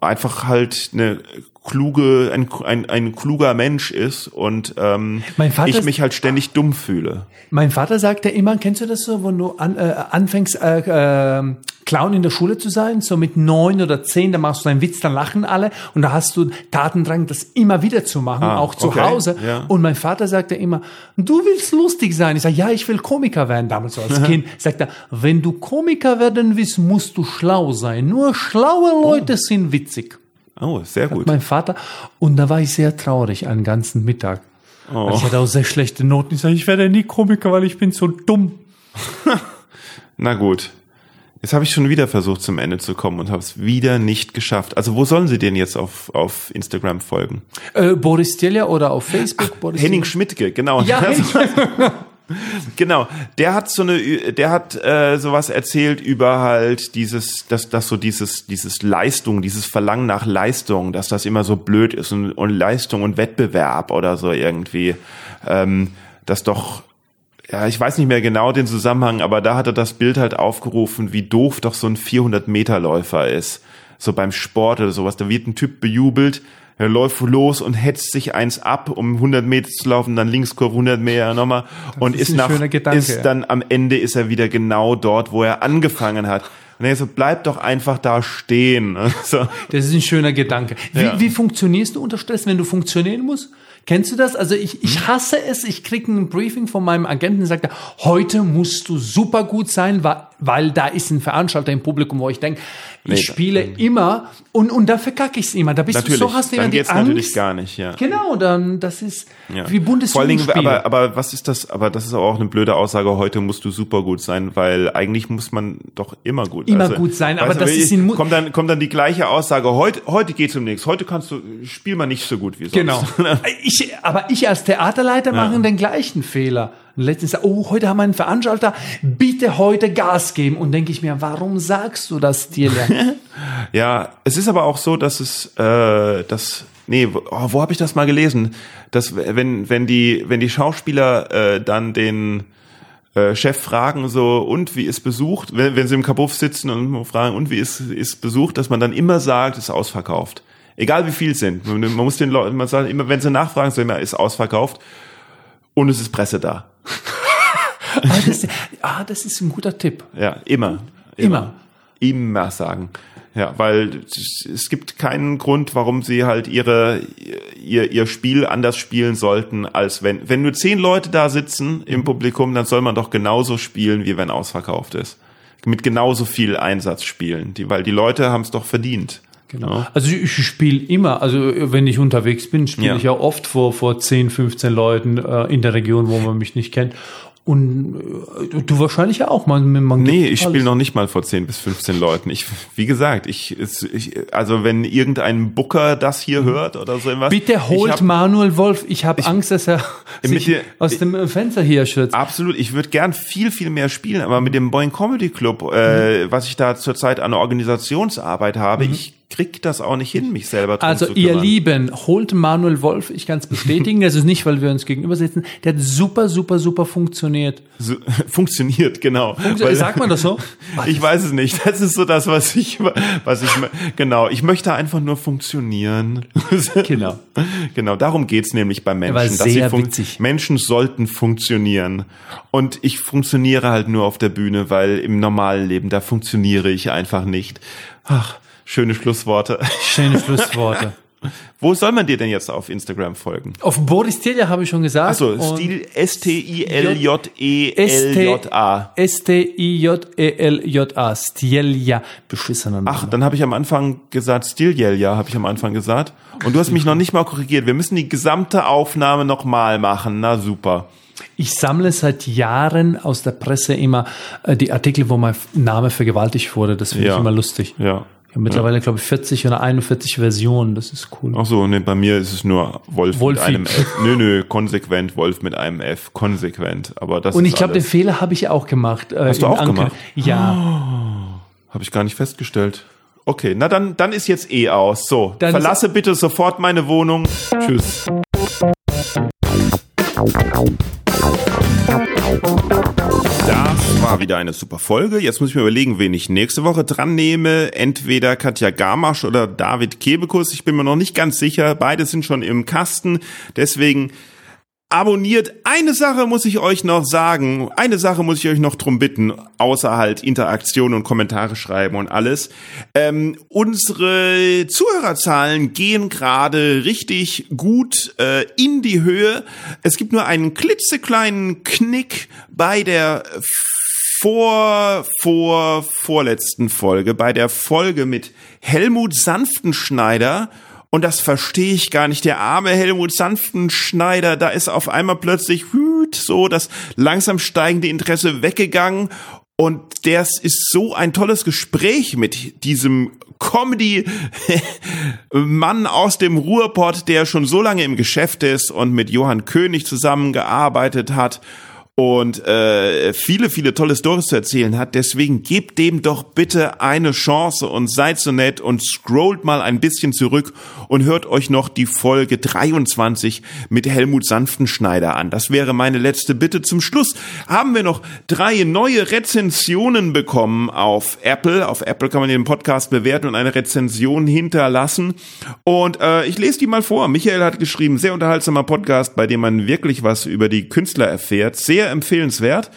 A: einfach halt eine kluge, ein, ein, ein kluger Mensch ist und ähm, ich mich halt ständig dumm fühle.
B: Mein Vater sagte immer, kennst du das so, wenn du an, äh, anfängst, äh, äh, Clown in der Schule zu sein, so mit neun oder zehn, da machst du einen Witz, dann lachen alle und da hast du Tatendrang, das immer wieder zu machen,
A: Ah,
B: auch zu
A: okay,
B: Hause.
A: ja.
B: Und mein Vater sagte immer, du willst lustig sein. Ich sage, ja, ich will Komiker werden, damals so als [laughs] Kind. Sagt er, wenn du Komiker werden willst, musst du schlau sein. Nur schlaue
A: Oh.
B: Leute sind witzig.
A: Oh, sehr gut.
B: mein Vater. Und da war ich sehr traurig einen ganzen Mittag.
A: Oh.
B: Also ich hatte auch sehr schlechte Noten. Ich sage, ich werde nie Komiker, weil ich bin so dumm. [laughs]
A: Na gut. Jetzt habe ich schon wieder versucht, zum Ende zu kommen und habe es wieder nicht geschafft. Also wo sollen Sie denn jetzt auf, auf Instagram folgen?
B: Äh, Boris Tjelja oder auf Facebook? Boris
A: Henning Schmidtke, genau.
B: Ja, [laughs] [laughs]
A: Genau, der hat so eine, der hat äh, sowas erzählt über halt dieses, dass dass so dieses dieses Leistung, dieses Verlangen nach Leistung, dass das immer so blöd ist und, und Leistung und Wettbewerb oder so irgendwie, ähm, das doch ja, ich weiß nicht mehr genau den Zusammenhang, aber da hat er das Bild halt aufgerufen, wie doof doch so ein 400 Meter Läufer ist, so beim Sport oder sowas. Da wird ein Typ bejubelt, er läuft los und hetzt sich eins ab, um 100 Meter zu laufen, dann Linkskurve 100 Meter nochmal und
B: ist
A: ist nach,
B: Gedanke,
A: ist dann am Ende ist er wieder genau dort, wo er angefangen hat. Und er so, bleib doch einfach da stehen. [laughs] Also,
B: Das ist ein schöner Gedanke. Wie,
A: Ja.
B: wie funktionierst du unter Stress, wenn du funktionieren musst? Kennst du das? Also ich,
A: Hm?
B: ich hasse es. Ich kriege ein Briefing von meinem Agenten, sagt, heute musst du super gut sein, weil, weil da ist ein Veranstalter im Publikum, wo ich denke,
A: Nee,
B: ich spiele immer und, und da verkacke ich es immer. Da bist
A: natürlich,
B: du so, hast du immer
A: dann
B: die
A: geht's
B: Angst.
A: natürlich gar nicht, ja.
B: Genau, dann das ist
A: Ja.
B: wie Bundesjugendspiele.
A: aber, aber was ist das? Aber das ist auch eine blöde Aussage. Heute musst du super gut sein, weil eigentlich muss man doch immer gut.
B: Immer gut sein, aber
A: weißt
B: das ist in
A: kommt dann kommt dann die gleiche Aussage. Heute heute geht's um nichts. Heute kannst du spiel mal nicht so gut wie sonst.
B: Genau. [laughs] Ich, aber ich als Theaterleiter mache den gleichen Fehler. Und letztens, oh, heute haben wir einen Veranstalter, bitte heute Gas geben. Und denke ich mir, warum sagst du das dir? [laughs]
A: Ja, es ist aber auch so, dass es, äh, das, nee, wo, oh, wo habe ich das mal gelesen? Dass wenn wenn die wenn die Schauspieler äh, dann den äh, Chef fragen so und wie ist besucht, wenn, wenn sie im Kabuff sitzen und fragen und wie ist ist besucht, dass man dann immer sagt, ist ausverkauft. Egal wie viel sind. Man, man muss den Leuten, man sagt immer, wenn sie nachfragen, so immer ist ausverkauft und es ist Presse da. [laughs]
B: ah, das, ah, das ist ein guter Tipp.
A: Ja, immer.
B: Immer.
A: Immer sagen. Ja, weil es- es gibt keinen Grund, warum sie halt ihre, ihr, ihr Spiel anders spielen sollten, als wenn, wenn nur zehn Leute da sitzen im Publikum, dann soll man doch genauso spielen, wie wenn ausverkauft ist. Mit genauso viel Einsatz spielen, die, weil die Leute haben es doch verdient.
B: Genau. Also ich, ich spiele immer, also wenn ich unterwegs bin, spiele
A: Ja.
B: ich ja oft vor, vor 10, 15 Leuten äh, in der Region, wo man mich nicht kennt. Und äh, du wahrscheinlich ja auch. Man, man
A: Nee, ich spiele noch nicht mal vor 10 bis 15 Leuten. Ich, wie gesagt, ich, ich also wenn irgendein Booker das hier hört oder so irgendwas.
B: Mhm. Bitte
A: ich
B: holt
A: hab-
B: Manuel Wolf. Ich habe Angst, dass er sich
A: dir-
B: aus dem Fenster hier schützt.
A: Absolut, ich würde gern viel, viel mehr spielen, aber mit dem Boeing Comedy Club, äh, was ich da zurzeit an Organisationsarbeit habe, ich krieg das auch nicht hin, mich selber drum
B: Also
A: zu
B: ihr. Lieben, holt Manuel Wolf, ich kann es bestätigen, das ist nicht, weil wir uns gegenüber sitzen, der hat super, super, super funktioniert.
A: So, [laughs] funktioniert, genau. Weil-
B: Sagt man das so? [laughs]
A: Ich weiß es nicht. Das ist so das, was ich, was ich, genau. Ich möchte einfach nur funktionieren. [laughs]
B: Genau.
A: Genau, darum geht's nämlich bei Menschen. dass sie
B: witzig.
A: Menschen sollten funktionieren. Und ich funktioniere halt nur auf der Bühne, weil im normalen Leben, da funktioniere ich einfach nicht. Ach, schöne Schlussworte.
B: Schöne Schlussworte. [laughs]
A: Wo soll man dir denn jetzt auf Instagram folgen?
B: Auf Boris Telja habe ich schon gesagt.
A: Achso, Stil S-T-I-L-J-E-L-J-A.
B: S-T-I-J-E-L-J-A. Stelja. Beschissener Name.
A: Ach, dann habe ich am Anfang gesagt, Stiljelja, habe ich am Anfang gesagt. Und du hast mich noch nicht mal korrigiert. Wir müssen die gesamte Aufnahme nochmal machen. Na super.
B: Ich sammle seit Jahren aus der Presse immer äh, die Artikel, wo mein Name vergewaltigt wurde. Das finde
A: Ja.
B: ich immer lustig.
A: Ja.
B: Ich habe mittlerweile, glaube ich, 40 oder 41 Versionen. Das ist cool.
A: Ach so, nee, bei mir ist es nur Wolf
B: Wolfi.
A: mit einem F. Nö, nö, konsequent, Wolf mit einem F. Konsequent. Aber das
B: Und ich glaube, den. Fehler habe ich auch gemacht. Äh,
A: Hast du auch
B: Anker-
A: gemacht?
B: Ja.
A: Habe ich gar nicht festgestellt. Okay, na dann, dann ist jetzt eh aus. So,
B: Dann
A: verlasse bitte sofort meine Wohnung. Tschüss. War wieder eine super Folge. Jetzt muss ich mir überlegen, wen ich nächste Woche dran nehme. Entweder Katja Gamasch oder David Kebekus. Ich bin mir noch nicht ganz sicher. Beide sind schon im Kasten. Deswegen abonniert. Eine Sache muss ich euch noch sagen. Eine Sache muss ich euch noch drum bitten, außer halt Interaktion und Kommentare schreiben und alles. Ähm, unsere Zuhörerzahlen gehen gerade richtig gut äh, in die Höhe. Es gibt nur einen klitzekleinen Knick bei der vor, vor, vorletzten Folge, bei der Folge mit Helmut Sanftenschneider, und das verstehe ich gar nicht. Der arme Helmut Sanftenschneider, da ist auf einmal plötzlich hüt, so das langsam steigende Interesse weggegangen. Und das ist so ein tolles Gespräch mit diesem Comedy-Mann aus dem Ruhrpott, der schon so lange im Geschäft ist und mit Johann König zusammengearbeitet hat und äh, viele, viele tolle Stories zu erzählen hat. Deswegen gebt dem doch bitte eine Chance und seid so nett und scrollt mal ein bisschen zurück und hört euch noch die Folge 23 mit Helmut Sanftenschneider an. Das wäre meine letzte Bitte. Zum Schluss haben wir noch drei neue Rezensionen bekommen auf Apple. Auf Apple kann man den Podcast bewerten und eine Rezension hinterlassen. Und äh, ich lese die mal vor. Michael hat geschrieben, sehr unterhaltsamer Podcast, bei dem man wirklich was über die Künstler erfährt. Sehr sehr empfehlenswert.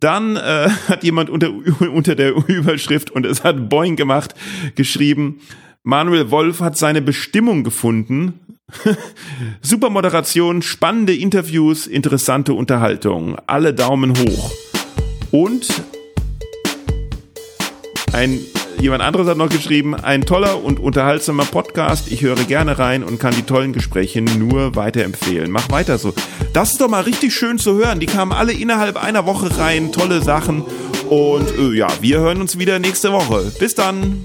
A: Dann äh, [laughs] hat jemand unter, [laughs] unter der Überschrift, und es hat Boing gemacht, geschrieben, Manuel Wolf hat seine Bestimmung gefunden. [laughs] Super Moderation, spannende Interviews, interessante Unterhaltung. Alle Daumen hoch. Und ein Jemand anderes hat noch geschrieben, ein toller und unterhaltsamer Podcast. Ich höre gerne rein und kann die tollen Gespräche nur weiterempfehlen. Mach weiter so. Das ist doch mal richtig schön zu hören. Die kamen alle innerhalb einer Woche rein. Tolle Sachen. Und äh, ja, wir hören uns wieder nächste Woche. Bis dann.